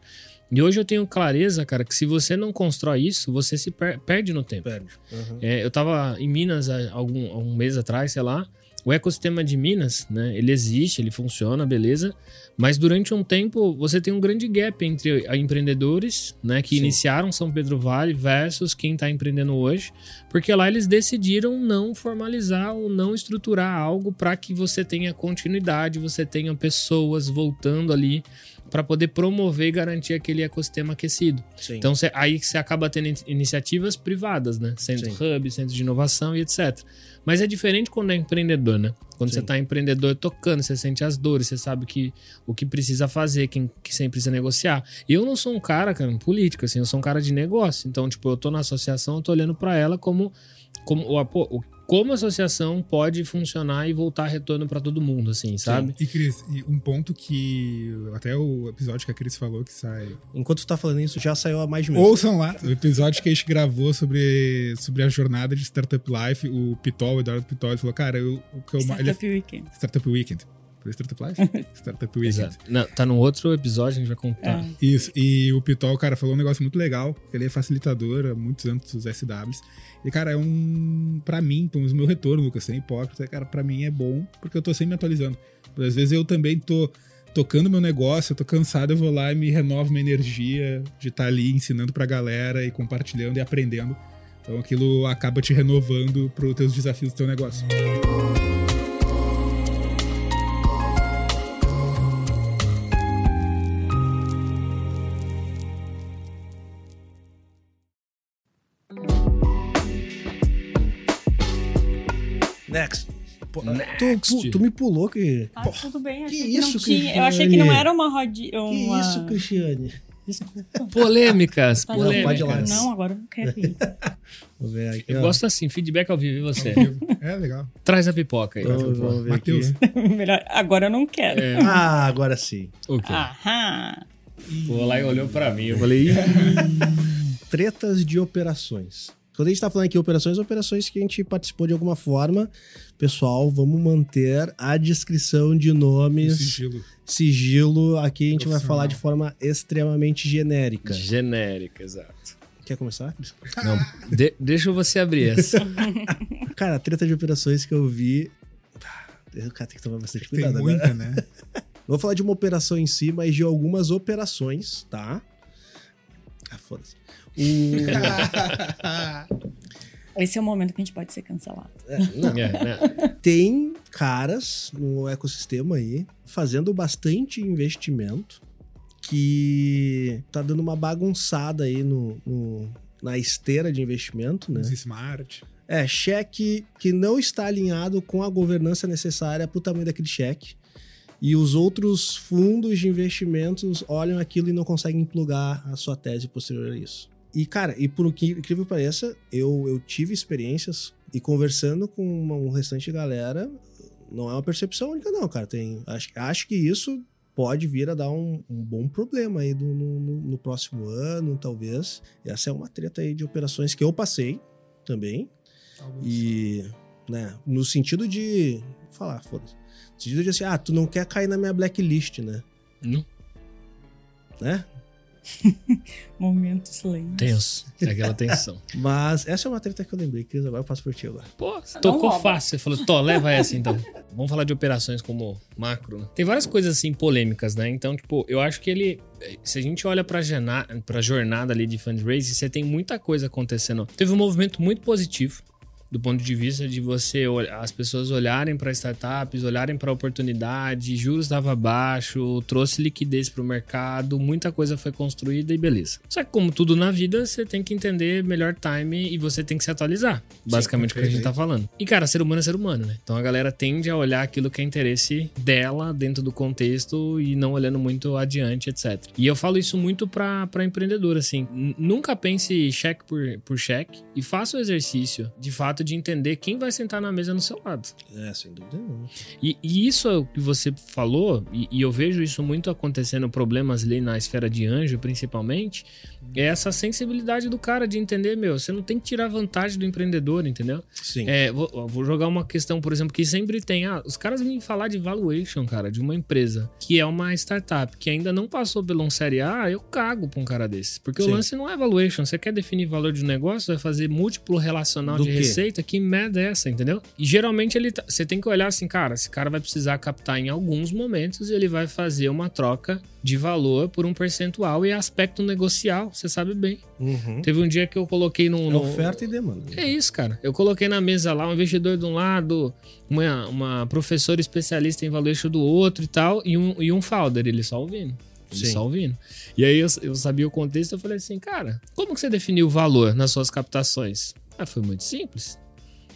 E hoje eu tenho clareza, cara, que se você não constrói isso, você se per- perde no tempo. Perde. Uhum. É, eu tava em Minas há algum um mês atrás, sei lá. O ecossistema de Minas, né? Ele existe, ele funciona, beleza. Mas durante um tempo você tem um grande gap entre a empreendedores, né? Que Sim. iniciaram São Pedro Vale versus quem está empreendendo hoje, porque lá eles decidiram não formalizar ou não estruturar algo para que você tenha continuidade, você tenha pessoas voltando ali para poder promover e garantir aquele ecossistema aquecido. Sim. Então cê- aí você acaba tendo in- iniciativas privadas, né? Centro Sim. Hub, centro de inovação e etc. Mas é diferente quando é empreendedor, né? Quando você Sim. tá empreendedor tocando, você sente as dores, você sabe que, o que precisa fazer, quem que sempre precisa negociar. E eu não sou um cara, cara, político, assim, eu sou um cara de negócio. Então, tipo, eu tô na associação, eu tô olhando para ela como como o o- como a associação pode funcionar e voltar retorno para todo mundo, assim, sabe? E, Cris, e um ponto que até o episódio que a Cris falou que sai. Enquanto tu tá falando isso, já saiu há mais de um mês. Ouçam lá, o episódio que a gente gravou sobre, sobre a jornada de Startup Life, o Pitol, o Eduardo Pitol, ele falou, cara, eu, o que eu mais. Startup Weekend. Startup Weekend. Foi Startup Life? Startup Weekend. Exato. Não, tá num outro episódio, a gente vai contar. Ah, Isso, e o Pitol, cara, falou um negócio muito legal. Ele é facilitador há muitos anos dos SWs. E, cara, é um. Pra mim, pelo menos o meu retorno, Lucas, sem hipócrita, cara, pra mim é bom, porque eu tô sempre me atualizando. Às vezes eu também tô tocando meu negócio, eu tô cansado, eu vou lá e me renovo minha energia de estar ali ensinando pra galera e compartilhando e aprendendo. Então aquilo acaba te renovando para os teus desafios do teu negócio. Pô. Tu, tu me pulou que. Ah, tudo bem, que que, isso, tinha. Eu achei que não Cristiane? era uma rodinha. Que Uma... isso, Cristiane? Desculpa. Polêmicas, Tá, polêmicas. pode ir lá. Não, agora eu não quero ir. Aqui. Eu ó. gosto assim, feedback ao vivo e você. É legal. Traz a pipoca aí. Matheus. Melhor. Agora eu não quero. É, Ah, agora sim. o quê? Aham. Pô, lá e olhou pra mim. Eu falei, "Ih, Tretas de operações. Quando a gente tá falando aqui operações, operações que a gente participou de alguma forma. Pessoal, vamos manter a descrição de nomes, Sigilo. sigilo. Aqui a gente vai falar de forma extremamente genérica. genérica, exato. Quer começar? Não, de- deixa você abrir essa. Cara, a treta de operações que eu vi. Ah, O cara tem que tomar bastante Tem cuidado muita, agora. né? Não vou falar de uma operação em si, mas de algumas operações, tá? Ah, foda-se. O... Esse é o momento que a gente pode ser cancelado. É, não, É, né? tem caras no ecossistema aí fazendo bastante investimento que tá dando uma bagunçada aí no, no- na esteira de investimento, né? Os smart. É, cheque que não está alinhado com a governança necessária para o tamanho daquele cheque. E os outros fundos de investimentos olham aquilo e não conseguem plugar a sua tese posterior a isso. E, cara, e por que incrível que pareça, eu, eu tive experiências e conversando com uma, um restante de galera, não é uma percepção única, não, cara. Tem, acho, acho que isso pode vir a dar um, um bom problema aí do- no, no- no próximo ano, talvez. Essa é uma treta aí de operações que eu passei também. E, né, no sentido de. Falar, foda-se. No sentido de assim, ah, tu não quer cair na minha blacklist, né? Não. Né? Momento silêncio. Tenso. É aquela tensão. Mas essa é uma treta que eu lembrei, Cris, agora eu passo por ti agora. Pô, tocou rouba. fácil. Você falou, Tó, leva essa então. Vamos falar de operações como macro. né? Tem várias coisas assim polêmicas, né? Então, tipo, eu acho que ele. Se a gente olha pra, pra jornada ali de fundraising, você tem muita coisa acontecendo. Teve um movimento muito positivo. Do ponto de vista de você, as pessoas olharem para startups, olharem para oportunidade, juros estava baixo, trouxe liquidez para o mercado, muita coisa foi construída e beleza. Só que como tudo na vida, você tem que entender melhor time e você tem que se atualizar. Basicamente o que a gente tá falando. E cara, ser humano é ser humano, né? Então a galera tende a olhar aquilo que é interesse dela dentro do contexto e não olhando muito adiante, etc. E eu falo isso muito pra empreendedor, assim. Nunca pense cheque por, por cheque e faça o exercício, de fato, de entender quem vai sentar na mesa no seu lado. É, sem dúvida nenhuma. E, e isso é o que você falou, e, e eu vejo isso muito acontecendo, problemas ali na esfera de anjo, principalmente, é essa sensibilidade do cara de entender, meu, você não tem que tirar vantagem do empreendedor, entendeu? Sim. É, vou, vou jogar uma questão, por exemplo, que sempre tem. Ah, os caras vêm falar de valuation, cara, de uma empresa que é uma startup que ainda não passou pelo um série A, eu cago pra um cara desse. Porque Sim. o lance não é valuation. Você quer definir valor de um negócio, vai fazer múltiplo relacional Do de quê? receita, que merda é essa, entendeu? E geralmente ele tá- você tem que olhar assim, cara, esse cara vai precisar captar em alguns momentos e ele vai fazer uma troca de valor por um percentual e é aspecto negocial, você sabe bem. Uhum. Teve um dia que eu coloquei no. É no- oferta e demanda. é isso, cara. Eu coloquei na mesa lá um investidor de um lado, uma, uma professora especialista em valuation do outro e tal, e um, e um founder, ele só ouvindo. Ele Sim. só ouvindo. E aí eu, eu sabia o contexto, eu falei assim, cara, como que você definiu o valor nas suas captações? Ah, foi muito simples.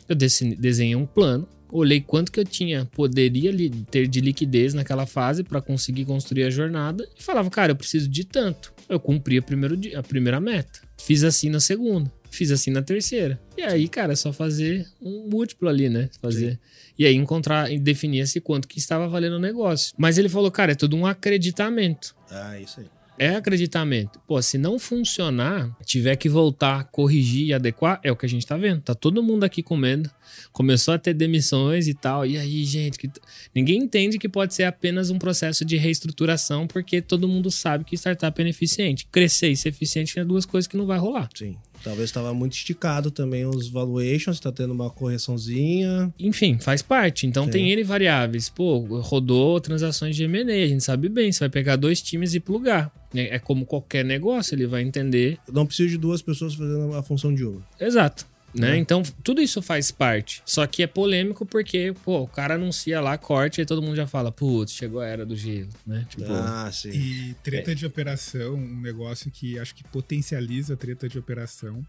Eu desen- desenhei um plano, olhei quanto que eu tinha, poderia ter de liquidez naquela fase para conseguir construir a jornada e falava, cara, eu preciso de tanto. Eu cumpri a, primeiro di- a primeira meta. Fiz assim na segunda. Fiz assim na terceira. E aí, cara, é só fazer um múltiplo ali, né? Fazer. E aí encontrar e definir-se quanto que estava valendo o negócio. Mas ele falou, cara, é tudo um acreditamento. Ah, isso aí. É acreditamento. Pô, se não funcionar, tiver que voltar, corrigir e adequar, é o que a gente tá vendo. Tá todo mundo aqui comendo. Começou a ter demissões e tal. E aí, gente, que... ninguém entende que pode ser apenas um processo de reestruturação, porque todo mundo sabe que startup é ineficiente. Crescer e ser eficiente é duas coisas que não vai rolar. Sim. Talvez estava muito esticado também os valuations, tá tendo uma correçãozinha. Enfim, faz parte. Então Sim. tem N variáveis. Pô, rodou transações de M&A, a gente sabe bem. Você vai pegar dois times e plugar. É é como qualquer negócio, ele vai entender. Não preciso de duas pessoas fazendo a função de uma. Exato. Né? É. Então, tudo isso faz parte. Só que é polêmico porque, pô, o cara anuncia lá corte e todo mundo já fala, putz, chegou a era do gelo, né? Tipo, Ah, sim. E treta de operação, um negócio que acho que potencializa a treta de operação.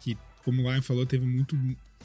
Que, como o Lion falou, teve muito,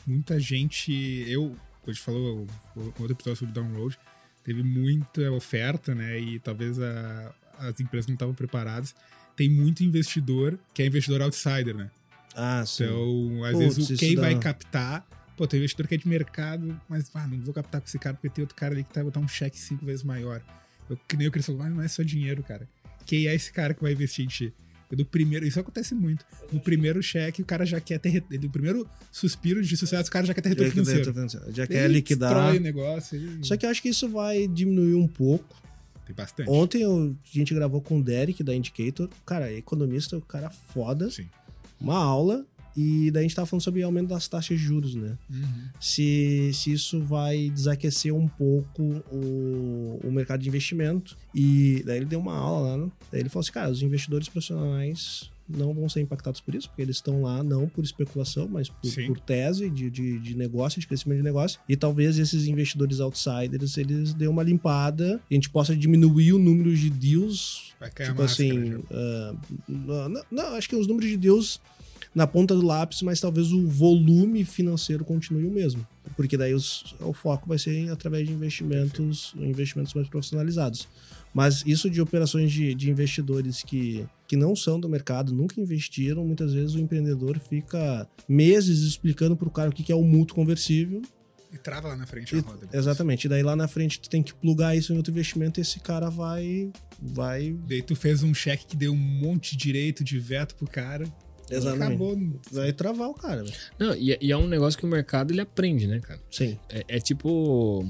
muita gente. Eu, quando a gente falou o outro episódio sobre download, teve muita oferta, né? E talvez a- as empresas não estavam preparadas. Tem muito investidor que é investidor outsider, né? Ah, sim. Então, às Putz, vezes, o quem dá- vai captar. Pô, tem investidor que é de mercado, mas ah, não vou captar com esse cara porque tem outro cara ali que tá botar um cheque cinco vezes maior. Eu, que nem o Cris falou, mas não é só dinheiro, cara. Quem é esse cara que vai investir em ti? Eu, do primeiro, isso acontece muito. No primeiro cheque, o cara já quer ter. No primeiro suspiro de sucesso, o cara já quer ter Já, retorno quer- financeiro. já Ele quer liquidar. Destrói o negócio. e- Só que eu acho que isso vai diminuir um pouco. Tem bastante. Ontem eu- a gente gravou com o Derek da Indicator. Cara, economista, o cara foda. Sim. Uma aula. E daí a gente tava falando sobre o aumento das taxas de juros, né? Uhum. se, se isso vai desaquecer um pouco o, o mercado de investimento. E daí ele deu uma aula lá, né? Daí ele falou assim, cara, os investidores profissionais não vão ser impactados por isso, porque eles estão lá não por especulação, mas por, por tese de, de, de negócio, de crescimento de negócio. E talvez esses investidores outsiders, eles dêem uma limpada e a gente possa diminuir o número de deals. Vai cair Tipo máscara. assim, não, não, não, acho que os números de deals na ponta do lápis, mas talvez o volume financeiro continue o mesmo. Porque daí os- o foco vai ser através de investimentos, investimentos mais profissionalizados. Mas isso de operações de, de investidores que, que não são do mercado, nunca investiram, muitas vezes o empreendedor fica meses explicando para o cara o que que é o mútuo conversível. E trava lá na frente a roda. exatamente. E daí lá na frente tu tem que plugar isso em outro investimento e esse cara vai. vai Daí tu fez um cheque que deu um monte de direito de veto pro cara. Exatamente. Acabou. vai travar o cara. velho. Não, e, é- e é um negócio que o mercado ele aprende, né, cara? Sim. É, é tipo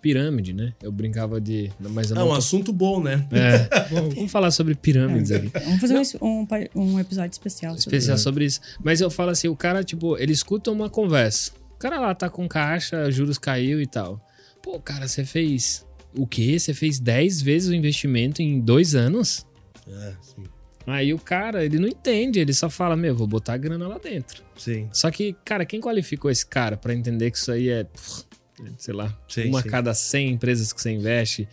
pirâmide, né? Eu brincava de. Mas eu É não um tô- assunto bom, né? É, Bom, vamos falar sobre pirâmides aqui. Vamos fazer um um, episódio especial sobre especial sobre isso. Mas eu falo assim, o cara, tipo, ele escuta uma conversa. O cara lá tá com caixa, juros caiu e tal. Pô, cara, você fez o quê? Você fez 10 vezes o investimento em dois anos? É, sim. Aí o cara, ele não entende, ele só fala, meu, vou botar a grana lá dentro. Sim. Só que, cara, quem qualificou esse cara pra entender que isso aí é, sei lá, Sim, uma sim. cada 100 empresas que você investe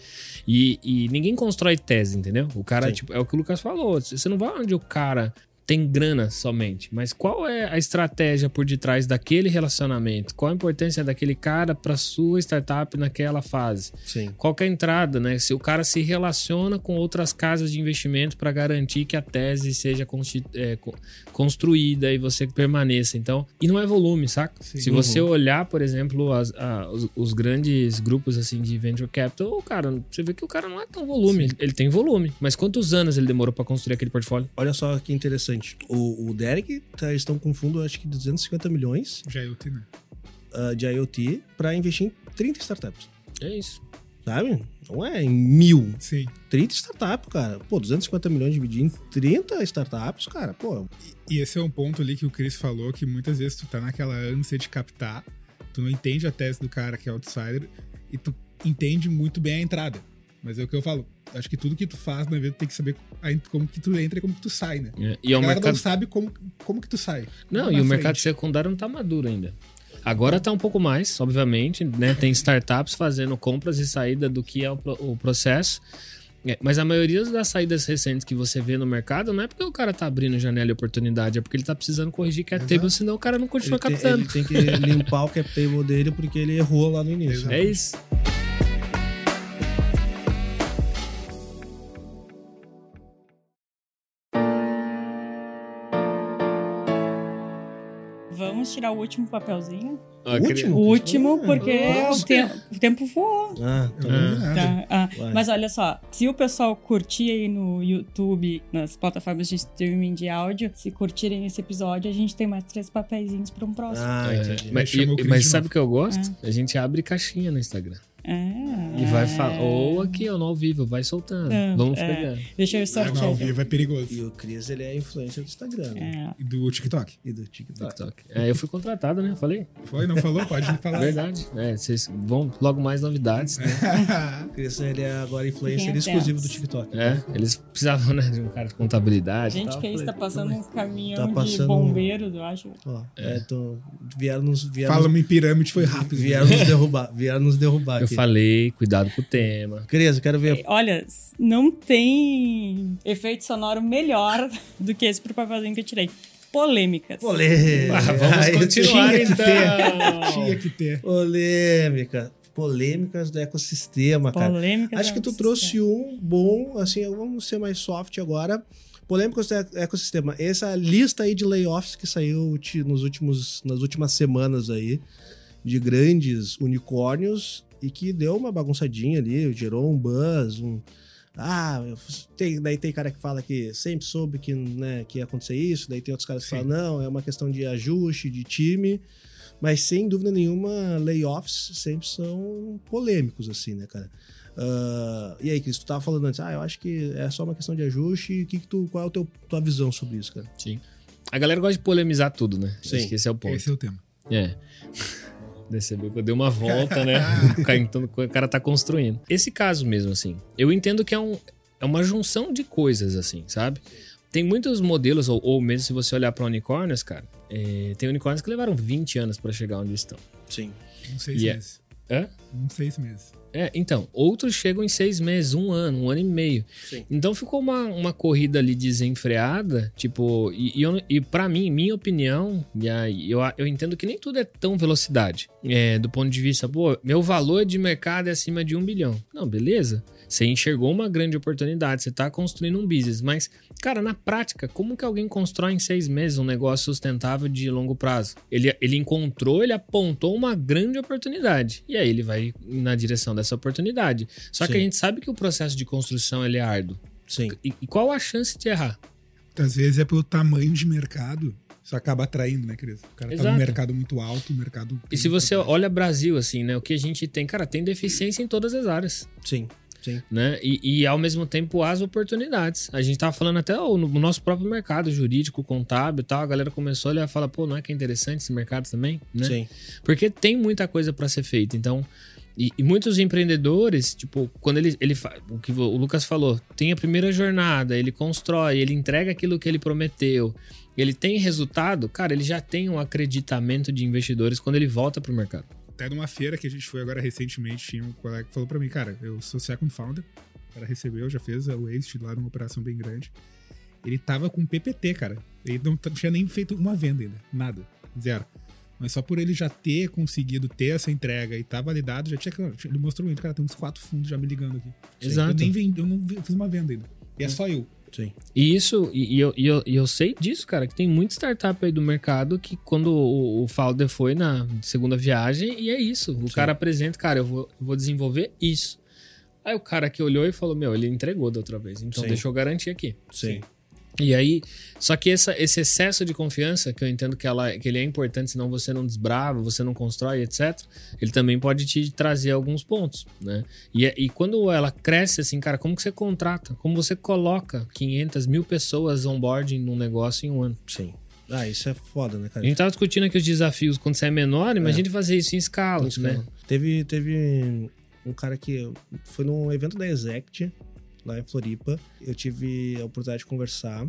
e, e ninguém constrói tese, entendeu? O cara, Sim. tipo, é o que o Lucas falou, você não vai onde o cara tem grana somente, mas qual é a estratégia por detrás daquele relacionamento? Qual a importância daquele cara para sua startup naquela fase? Sim. Qual que é a entrada, né? Se o cara se relaciona com outras casas de investimento para garantir que a tese seja é, co- construída e você permaneça. Então, e não é volume, saca? Sim. Se você olhar, por exemplo, as- a- os, os grandes grupos assim de venture capital, o cara, você vê que o cara não é tão volume. Ele, ele tem volume, mas quantos anos ele demorou para construir aquele portfólio? Olha só que interessante. O, o Derek, tá, eles estão com fundo, acho que 250 milhões eu tenho, né? ah, de IoT para investir em 30 startups. É isso. Sabe? Não é em mil. Sim. 30 startups, cara. Pô, 250 milhões dividido em 30 startups, cara. Pô, E esse é um ponto ali que o Chris falou, que muitas vezes tu tá naquela ânsia de captar, tu não entende a tese do cara que é outsider, e tu entende muito bem a entrada. Mas é o que eu falo, acho que tudo que tu faz na vida tem que saber como que tu entra e como que tu sai, né? É, E é a o galera mercado não sabe como, como que tu sai. Não, e na o mercado frente. secundário não tá maduro ainda. Agora tá um pouco mais, obviamente, né? Tem startups fazendo compras e saída do que é o, o processo. É, mas a maioria das saídas recentes que você vê no mercado não é porque o cara tá abrindo janela e oportunidade, é porque ele tá precisando corrigir cap table, senão o cara não continua ele tem, captando. ele tem que limpar o cap table dele porque ele errou lá no início. Exato. É isso. Vamos tirar o último papelzinho. Queria- último? O último, porque Nossa. o, tempo, o tempo voou. Ah, tá nada. Tá? Ah, mas olha só, se o pessoal curtir aí no YouTube, nas plataformas de streaming de áudio, se curtirem esse episódio, a gente tem mais três papeizinhos para um próximo. Ah, É, mas e- mas sabe o que eu gosto? A gente abre caixinha no Instagram. Ah, E vai falar. Ou aqui, ó, no ao vivo, vai soltando. É, Vamos é. pegando. Deixa eu Não, sortear. ao vivo é perigoso. E o Cris, ele é influencer do Instagram. né? É. E do TikTok. E do TikTok. TikTok. É, eu fui contratado, né? Falei. Foi? Não falou? Pode falar. Verdade. É, vocês vão logo mais novidades. Né? O Cris, ele é agora influencer Fiquem exclusivo do. TikTok. É, eles precisavam, né, de um cara de contabilidade. gente tal. que aí Falei, está passando um caminhão Tá de passando- bombeiros, eu acho. Ó, é, então, vieram nos, vieram, Fala-me em pirâmide, foi rápido. vieram nos derrubar. Vieram nos derrubar Eu. Falei, cuidado com o tema. Cris, eu quero ver. Olha, não tem efeito sonoro melhor do que esse pro papelzinho que eu tirei. Polêmicas. Polêmica. Ah, vamos continuar tinha que então. ter. Tinha que ter. Polêmica. Polêmicas do ecossistema, cara. Polêmicas. Acho é que tu trouxe um bom, assim, vamos ser mais soft agora. Polêmicas do ecossistema. Essa lista aí de layoffs que saiu nos últimos, nas últimas semanas aí, de grandes unicórnios, e que deu uma bagunçadinha ali, gerou um buzz, um. Ah, tem, daí tem cara que fala que sempre soube que, né, que ia acontecer isso, daí tem outros caras que Sim. falam, não, é uma questão de ajuste, de time. Mas sem dúvida nenhuma, layoffs sempre são polêmicos, assim, né, cara? Ah, e aí, Cris, tu tava falando antes, ah, eu acho que é só uma questão de ajuste. O que que tu, qual é a teu, tua visão sobre isso, cara? Sim. A galera gosta de polemizar tudo, né? Sim. Acho que esse é o ponto. Esse é o tema. É. Percebeu que eu dei uma volta, né? O cara, então, o cara tá construindo. Esse caso mesmo, assim, eu entendo que é, um, é uma junção de coisas, assim, sabe? Tem muitos modelos, ou, ou mesmo se você olhar pra unicórnios, cara, é, tem unicórnios que levaram 20 anos pra chegar onde estão. Sim. Uns seis E é- meses. Hã? Uns seis meses. É, então, outros chegam em seis meses, um ano, um ano e meio. Sim. Então ficou uma, uma corrida ali desenfreada, tipo, e, e, eu- e para mim, minha opinião, e aí eu, eu entendo que nem tudo é tão velocidade. É, do ponto de vista, pô, meu valor de mercado é acima de um bilhão. Não, beleza. Você enxergou uma grande oportunidade, você tá construindo um business, mas, cara, na prática, como que alguém constrói em seis meses um negócio sustentável de longo prazo? Ele, ele encontrou, ele apontou uma grande oportunidade, e aí ele vai na direção dessa oportunidade. Só que Sim. a gente sabe que o processo de construção ele é árduo. Sim. E, e qual a chance de errar? Às vezes é pelo tamanho de mercado. Isso acaba atraindo, né, Cris? O cara tá Exato. num mercado muito alto, um mercado. E se você olha Brasil, assim, né? O que a gente tem, cara, tem deficiência em todas as áreas, Sim. Sim. né? E, e, ao mesmo tempo as oportunidades. A gente tava falando até ó, no nosso próprio mercado jurídico, contábil e tal. A galera começou a olhar e falar, pô, não é que é interessante esse mercado também, né? Sim. Porque tem muita coisa para ser feita. Então, e, e muitos empreendedores, tipo, quando ele, ele o que o Lucas falou, tem a primeira jornada, ele constrói, ele entrega aquilo que ele prometeu, ele tem resultado, cara, ele já tem um acreditamento de investidores quando ele volta pro mercado. Até numa feira que a gente foi agora recentemente, tinha um colega que falou pra mim, cara, eu sou second founder. O cara recebeu, já fez o exit lá numa operação bem grande. Ele tava com PPT, cara. Ele não tinha nem feito uma venda ainda. Nada. Zero. Mas só por ele já ter conseguido ter essa entrega e tá validado, já tinha. Ele mostrou ele, cara, tem uns quatro fundos já me ligando aqui. Exato. Eu nem vendi, eu não fiz uma venda ainda. E é só eu. Sim. E isso, e, e eu, e eu, e eu sei disso, cara, que tem muita startup aí do mercado que quando o, o founder foi na segunda viagem, e é isso. O cara apresenta, cara, eu vou, eu vou desenvolver isso. Aí o cara que olhou e falou, meu, ele entregou da outra vez, então Sim. deixa eu garantir aqui. Sim. E aí, só que essa, esse excesso de confiança, que eu entendo que, ela, que ele é importante, senão você não desbrava, você não constrói, etc., ele também pode te trazer alguns pontos, né? E, e quando ela cresce assim, cara, como que você contrata? Como você coloca 500 mil pessoas onboarding num negócio em um ano? Sim. Ah, isso é foda, né, A cara? gente tava discutindo aqui os desafios quando você é menor, imagine fazer isso em escala, né? Teve, teve um cara que foi num evento da Exact, lá em Floripa. Eu tive a oportunidade de conversar.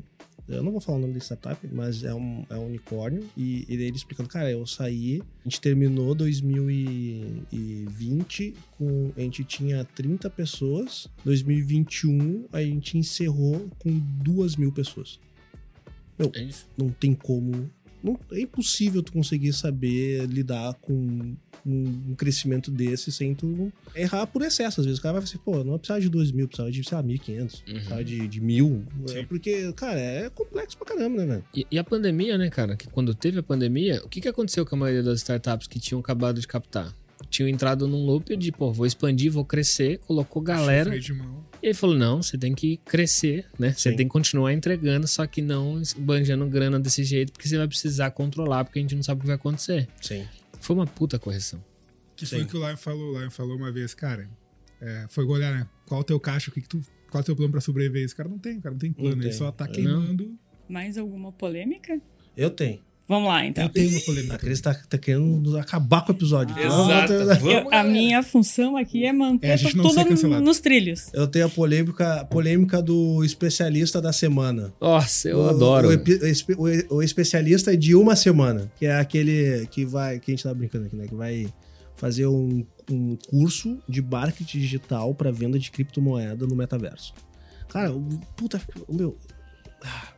Eu não vou falar o nome da startup, mas é um, é um unicórnio. E ele, ele explicando, cara, eu saí, a gente terminou 2020 com. A gente tinha 30 pessoas. 2021 a gente encerrou com 2 mil pessoas. É isso. não tem como. Não, é impossível tu conseguir saber lidar com um, um crescimento desse sem tu errar por excesso. Às vezes o cara vai falar assim, pô, não precisava de 2 mil, precisava de, sei lá, 1.500, Uhum. precisava de, de mil. É Sim. porque, cara, é complexo pra caramba, né, velho? E, e a pandemia, né, cara? Que quando teve a pandemia, o que, que aconteceu com a maioria das startups que tinham acabado de captar? Tinham entrado num loop de, pô, vou expandir, vou crescer, colocou galera. Freio de mão. E ele falou: não, você tem que crescer, né? Você tem que continuar entregando, só que não banjando grana desse jeito, porque você vai precisar controlar, porque a gente não sabe o que vai acontecer. Sim. Foi uma puta correção. Que foi o que o Lion falou. O Lion falou uma vez, cara. é, foi olhar, né? Qual o teu caixa, o que, que tu. Qual o teu plano pra sobreviver? Esse cara não tem, o cara não tem plano. Não ele tem. só tá Não. queimando. Mais alguma polêmica? Eu tenho. Vamos lá, então. Eu tenho uma polêmica. A Cris tá, tá querendo acabar com o episódio. Exato. Vamos- Vamos, Eu- a minha função aqui é manter É, a gente não tudo nos trilhos. Eu tenho a polêmica, polêmica do especialista da semana. Nossa, eu O- adoro. O, o o- o especialista de uma semana, que é aquele que vai. Que a gente tá brincando aqui, né? Que vai fazer um, um curso de marketing digital para venda de criptomoeda no metaverso. Cara, o- puta, o meu. ah,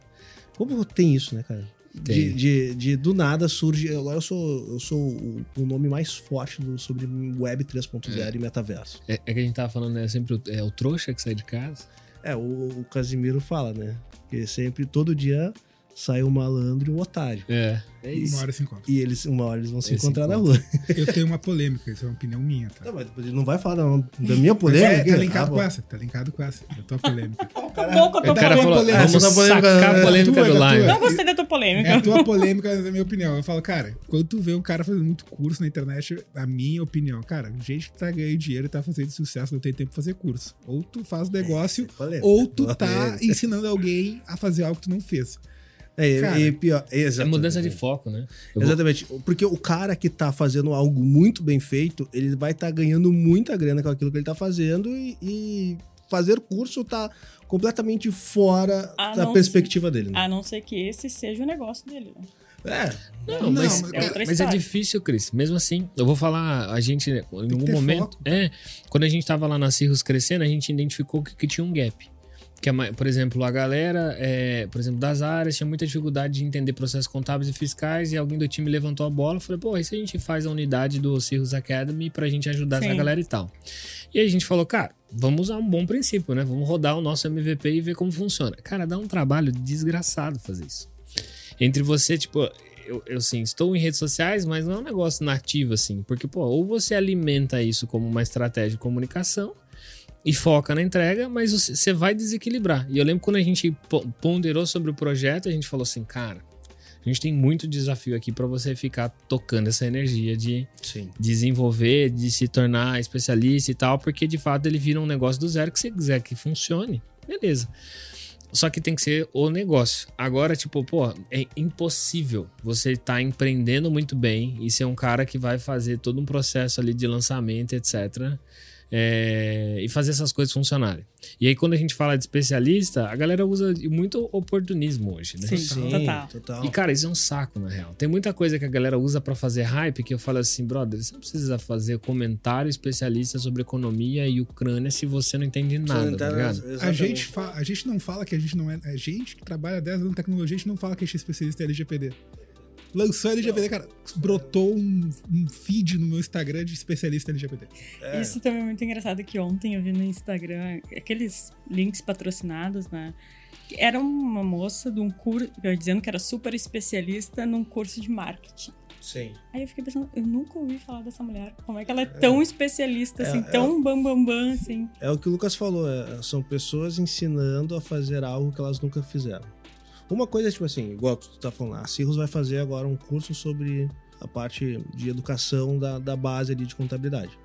Como tem isso, né, cara? De, de, de- do nada surge. Agora eu sou, eu sou o, o nome mais forte do, sobre Web 3.0 e metaverso. É, é que a gente tava falando, né? Sempre o, é o trouxa que sai de casa. É, o, o Casimiro fala, né? Que sempre, todo dia, sai um malandro e um otário. É. É Uma isso. hora se encontra. E eles, uma hora eles vão se Eles se encontrar na rua. Eu tenho uma polêmica, isso é uma opinião minha, tá? Não, mas ele não vai falar da, da minha Mas polêmica. é, tá linkado Ah, com essa, tá linkado com essa. Eu tô a polêmica. Acabou com a tua O cara tua falou, polêmica, vamos essa polêmica- sacar a polêmica tua, do da Lion. tua. Não gostei da tua polêmica. É a tua polêmica, mas é a minha opinião. Eu falo, cara, quando tu vê um cara fazendo muito curso na internet, a minha opinião, cara, gente que tá ganhando dinheiro e tá fazendo sucesso não tem tempo pra fazer curso. Ou tu faz negócio, Polêmica. ou tu tá ensinando alguém a fazer algo que tu não fez. É, e- Cara, e pior, É exatamente. mudança de foco, né? Eu vou- Exatamente. Porque o cara que tá fazendo algo muito bem feito, ele vai estar ganhando muita grana com aquilo que ele tá fazendo e, e fazer curso tá completamente fora A da perspectiva dele. Né? A não ser que esse seja o negócio dele. né? É, Não, Não, mas, É mas é difícil, Cris. Mesmo assim, eu vou falar, a gente, em algum momento. foco. É, quando a gente tava lá na Cirrus crescendo, a gente identificou que, que tinha um gap. Que, é por exemplo, a galera, é, por exemplo, das áreas, tinha muita dificuldade de entender processos contábeis e fiscais, e alguém do time levantou a bola e falou: pô, e se a gente faz a unidade do Cirrus Academy pra gente ajudar essa Sim. galera e tal? E aí a gente falou, cara, vamos usar um bom princípio, né? Vamos rodar o nosso MVP e ver como funciona. Cara, dá um trabalho desgraçado fazer isso. Entre você, tipo, eu, eu assim, estou em redes sociais, mas não é um negócio nativo, assim. Porque, pô, ou você alimenta isso como uma estratégia de comunicação e foca na entrega, mas você vai desequilibrar. E eu lembro quando a gente po- ponderou sobre o projeto, a gente falou assim, cara, a gente tem muito desafio aqui para você ficar tocando essa energia de sim. desenvolver, de se tornar especialista e tal, porque de fato ele vira um negócio do zero que você quiser que funcione, beleza. Só que tem que ser o negócio. Agora, tipo, pô, é impossível você estar empreendendo muito bem e ser um cara que vai fazer todo um processo ali de lançamento, etc. é, e fazer essas coisas funcionarem. E aí, quando a gente fala de especialista, a galera usa muito oportunismo hoje, né? Sim. Total. total. E, cara, isso é um saco, na real. Tem muita coisa que a galera usa pra fazer hype que eu falo assim, brother, você não precisa fazer comentário especialista sobre economia e Ucrânia se você não entende nada, tá ligado? A gente, a gente não fala que a gente não é. A gente que trabalha 10 anos em tecnologia, a gente não fala que a gente é especialista em LGPD. Lançou LGPD, cara, brotou um, um feed no meu Instagram de especialista em LGPD. Isso também é muito engraçado que ontem eu vi no Instagram aqueles links patrocinados, né? Era uma moça de um curso, dizendo que era super especialista num curso de marketing. Sim. Aí eu fiquei pensando, eu nunca ouvi falar dessa mulher. Como é que ela é tão especialista, assim, é- tão bambambam, bam, bam, assim. É o que o Lucas falou, é, são pessoas ensinando a fazer algo que elas nunca fizeram. Uma coisa, tipo assim, igual tu tá falando, a Cirrus vai fazer agora um curso sobre a parte de educação da, da base ali de contabilidade.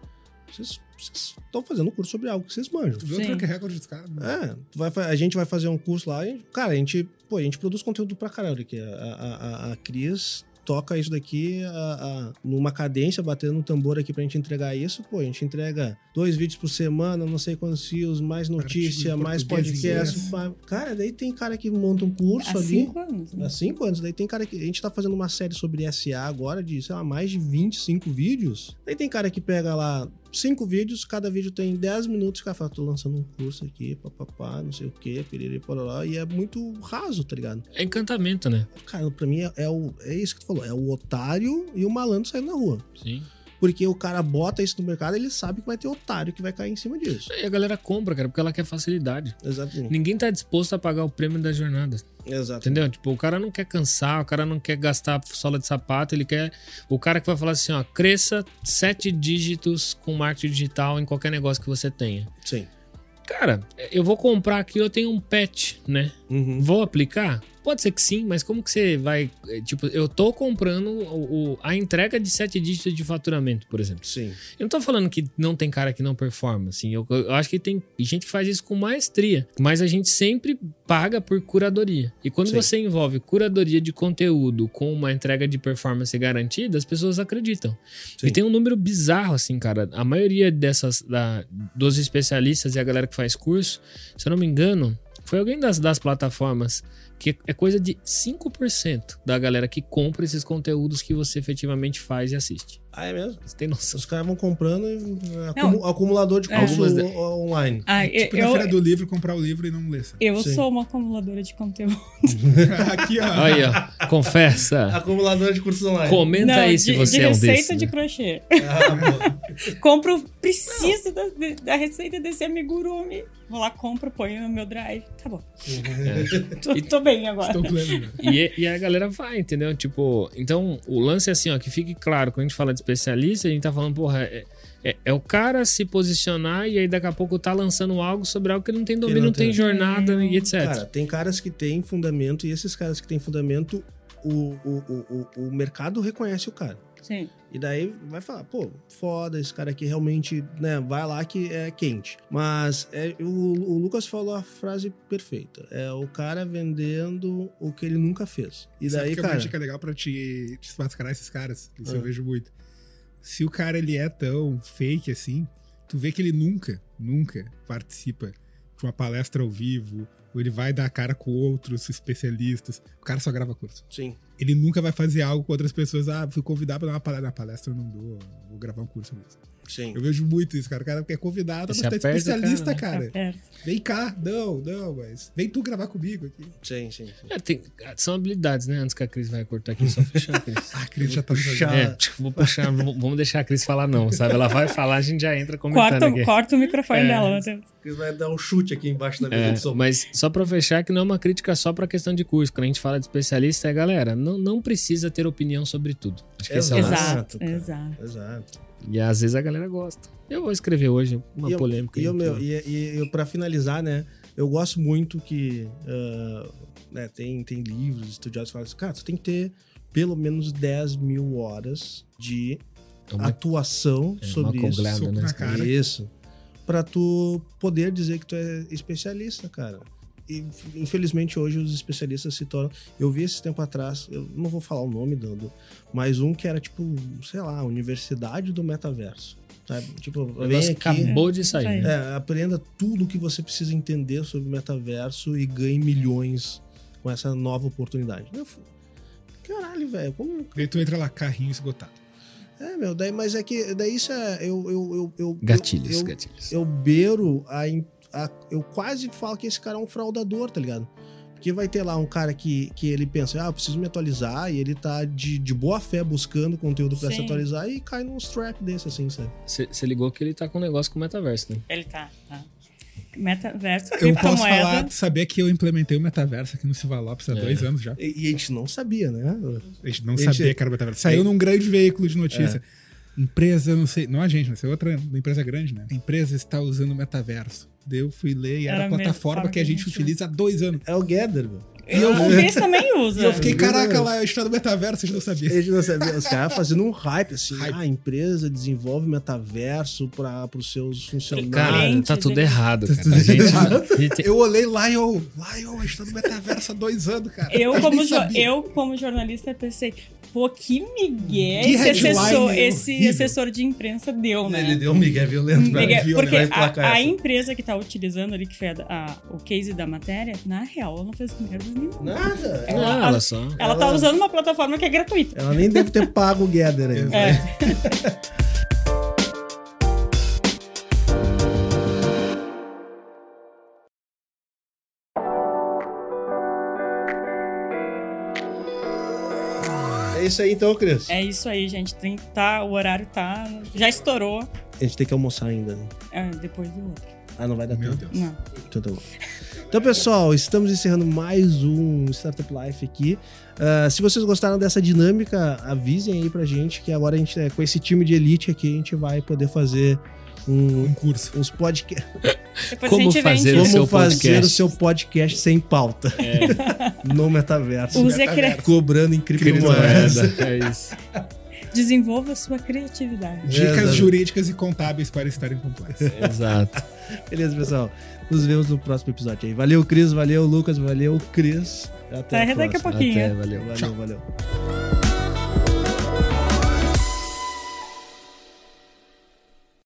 Vocês estão fazendo um curso sobre algo que vocês manjam. Tu viu Sim. o track record dos caras? né? É, tu vai a gente vai fazer um curso lá e, cara, a gente, pô, a gente produz conteúdo pra caralho aqui. A, a, a- a Cris toca isso daqui a- a- numa cadência, batendo um tambor aqui pra gente entregar isso. Pô, a gente entrega dois vídeos por semana, não sei quantos fios, mais notícia, mais podcast. inglês. mais- Cara, daí tem cara que monta um curso Há ali. cinco anos, né? Há cinco anos. Daí tem cara que. A gente tá fazendo uma série sobre SA agora, de, sei lá, mais de 25 vídeos. Daí tem cara que pega lá cinco vídeos, cada vídeo tem 10 minutos, o cara fala, tô lançando um curso aqui, papapá, não sei o quê, piriri, pororó, e é muito raso, tá ligado? É encantamento, né? Cara, pra mim é, é o, é isso que tu falou, é o otário e o malandro saindo na rua. Sim. Porque o cara bota isso no mercado, ele sabe que vai ter otário que vai cair em cima disso. E a galera compra, cara, porque ela quer facilidade. Exatamente. Ninguém tá disposto a pagar o prêmio da jornada. Exatamente. Entendeu? Tipo, o cara não quer cansar, o cara não quer gastar sola de sapato, ele quer. O cara que vai falar assim, ó, cresça sete dígitos com marketing digital em qualquer negócio que você tenha. Sim. Cara, eu vou comprar aqui, eu tenho um pet, né? Uhum. Vou aplicar? Pode ser que sim, mas como que você vai. é, Tipo, eu tô comprando o, o- a entrega de sete dígitos de faturamento, por exemplo. Sim. Eu não tô falando que não tem cara que não performa, assim. Eu, eu acho que tem gente que faz isso com maestria. Mas a gente sempre paga por curadoria. E quando Sim. você envolve curadoria de conteúdo com uma entrega de performance garantida, as pessoas acreditam. Sim. E tem um número bizarro, assim, cara. A maioria dessas, da- dos especialistas e a galera que faz curso, se eu não me engano, foi alguém das, das plataformas que é coisa de 5% da galera que compra esses conteúdos que você efetivamente faz e assiste. Ah, é mesmo? Você tem noção? Os caras vão comprando e acumu- acumulador de É. curso Algumas de- o- online. Ah, Tipo, eu, na feira eu, do livro, comprar o livro e não ler. eu Sim. sou uma acumuladora de conteúdo. Aqui, ó. Aí, ó. Confessa. Acumulador de cursos online. Comenta Não, aí se de, você de é um receita desses. de né? crochê. Ah. Compro, preciso da, de- da receita desse amigurumi. Vou lá, compro, ponho no meu drive. Tá bom. Tô, tô bem agora. Estou pleno, né? E, e a galera vai, entendeu? Tipo, então o lance é assim, ó, que fique claro, quando a gente fala de especialista, a gente tá falando, porra, é, é, é o cara se posicionar e aí daqui a pouco tá lançando algo sobre algo que ele não tem domínio, não não tem tem. jornada e etc. Cara, tem caras que têm fundamento e esses caras que têm fundamento, o, o, o, o, o mercado reconhece o cara. Sim. E daí vai falar, pô, foda, esse cara aqui realmente, né, vai lá que é quente. Mas é, o, o Lucas falou a frase perfeita. É o cara vendendo o que ele nunca fez. E Sabe daí, que é uma cara, dica legal pra te te mascarar esses caras? Isso Ah. eu vejo muito. Se o cara ele é tão fake assim, tu vê que ele nunca, nunca participa de uma palestra ao vivo, ou ele vai dar a cara com outros especialistas. O cara só grava curso. sim. Ele nunca vai fazer algo com outras pessoas. Ah, fui convidado pra dar uma palestra. Na palestra eu não dou, vou gravar um curso mesmo. Sim. Eu vejo muito isso, cara. O cara que é convidado, mas Você tá especialista, cara, cara. Vem cá. Não, não, mas vem tu gravar comigo aqui. Sim, sim, sim. É, tem- são habilidades, né? Antes que a Cris vai cortar aqui, só fechar a Cris. A Cris já tá puxar. É, vou puxar, vamos deixar a Cris falar não, sabe? Ela vai falar, a gente já entra comentando Corta, aqui. corta o microfone É. dela, Matheus. Ele vai dar um chute aqui embaixo da mesa É, do som. mas só pra fechar, que não é uma crítica só pra questão de curso. Quando a gente fala de especialista, é galera, não, não precisa ter opinião sobre tudo. Acho que esse é o. Exato, exato. Exato. E às vezes a galera gosta. Eu vou escrever hoje uma E eu- polêmica. E, aí, eu, meu, e, e eu, pra finalizar, né? Eu gosto muito que ah, né, tem, tem livros, estudiosos que falam assim, cara, você tem que ter pelo menos 10 mil horas de Uma- atuação é, sobre uma isso. Soco né? Isso. Pra tu poder dizer que tu é especialista, cara. E infelizmente hoje os especialistas se tornam. Eu vi esse tempo atrás, eu não vou falar o nome dando, mas um que era tipo, sei lá, Universidade do Metaverso. Sabe? Tipo, vem aqui. acabou de sair. Né? É, aprenda tudo o que você precisa entender sobre o metaverso e ganhe milhões com essa nova oportunidade. Eu fui, Caralho, velho, como. Daí tu entra lá, carrinho esgotado. É, meu, daí, mas é que. Daí isso é. Eu, eu, eu, eu, Gatilhos, eu, gatilhos. eu beiro a, a- Eu quase falo que esse cara é um fraudador, tá ligado? Porque vai ter lá um cara que, que ele pensa, ah, eu preciso me atualizar, e ele tá de, de boa fé buscando conteúdo pra se Sim. atualizar e cai num strap desse, assim, sabe? Você ligou que ele tá com um negócio com o metaverso, né? Ele tá, tá. Metaverso, Eu posso falar, saber que eu implementei o metaverso aqui no Silva Lopes há É. dois anos já. E, e a gente não sabia, né? A gente não A gente- sabia que era o metaverso. Saiu num grande veículo de notícia. Empresa, não sei, não a gente, mas é outra empresa grande, né? A empresa está usando o metaverso. Daí eu fui ler e era, Era a plataforma que a gente forma que a gente utiliza há dois anos. É o Gather, meu. E eu, o Cris também usa. E eu fiquei, É, caraca, lá, eu estou no metaverso, a gente não sabia. A gente não sabia. Os caras fazendo um hype, assim. Hype. Ah, a empresa desenvolve metaverso para os seus funcionários. Cara, Clientes, tá tudo errado, cara. A gente, errado. a gente- Eu olhei lá e eu, Lion, eu estou no metaverso há dois anos, cara. Eu A como, jo- sabia. eu, como jornalista, pensei, pô, que migué Que esse, assessor, esse assessor de imprensa deu, né? Ele deu um migué violento pra Migué, mim. porque a, a empresa que tá utilizando ali, que foi a, a- o case da matéria, na real, ela não fez merda nenhuma. Nada. Ela- Ah, ela só. Ela tá Ela- usando uma plataforma que é gratuita. Ela nem deve ter pago o Gather ainda. É. É isso aí então, Cris. É isso aí, gente. Tem, tá, o horário tá. Já estourou A gente tem que almoçar ainda. né? é, depois do outro. Ah, não vai dar Meu tempo. Deus. Não. Então tá bom. Então, pessoal, estamos encerrando mais um Startup Life aqui. Ah, se vocês gostaram dessa dinâmica, avisem aí pra gente que agora a gente, é, com esse time de elite aqui, a gente vai poder fazer um- Um curso. uns podcasts. Como fazer o seu fazer podcast. o seu podcast sem pauta no metaverso. Use a cri... Cobrando em criptomoedas. Criptomoeda. É isso. Desenvolva a sua criatividade. Dicas Exato. jurídicas e contábeis para estar em compliance. Exato. Beleza, pessoal. Nos vemos no próximo episódio aí. Valeu, Cris. Valeu, Lucas. Valeu, Cris. Até Até a daqui a pouquinho. Até, valeu. Valeu, valeu.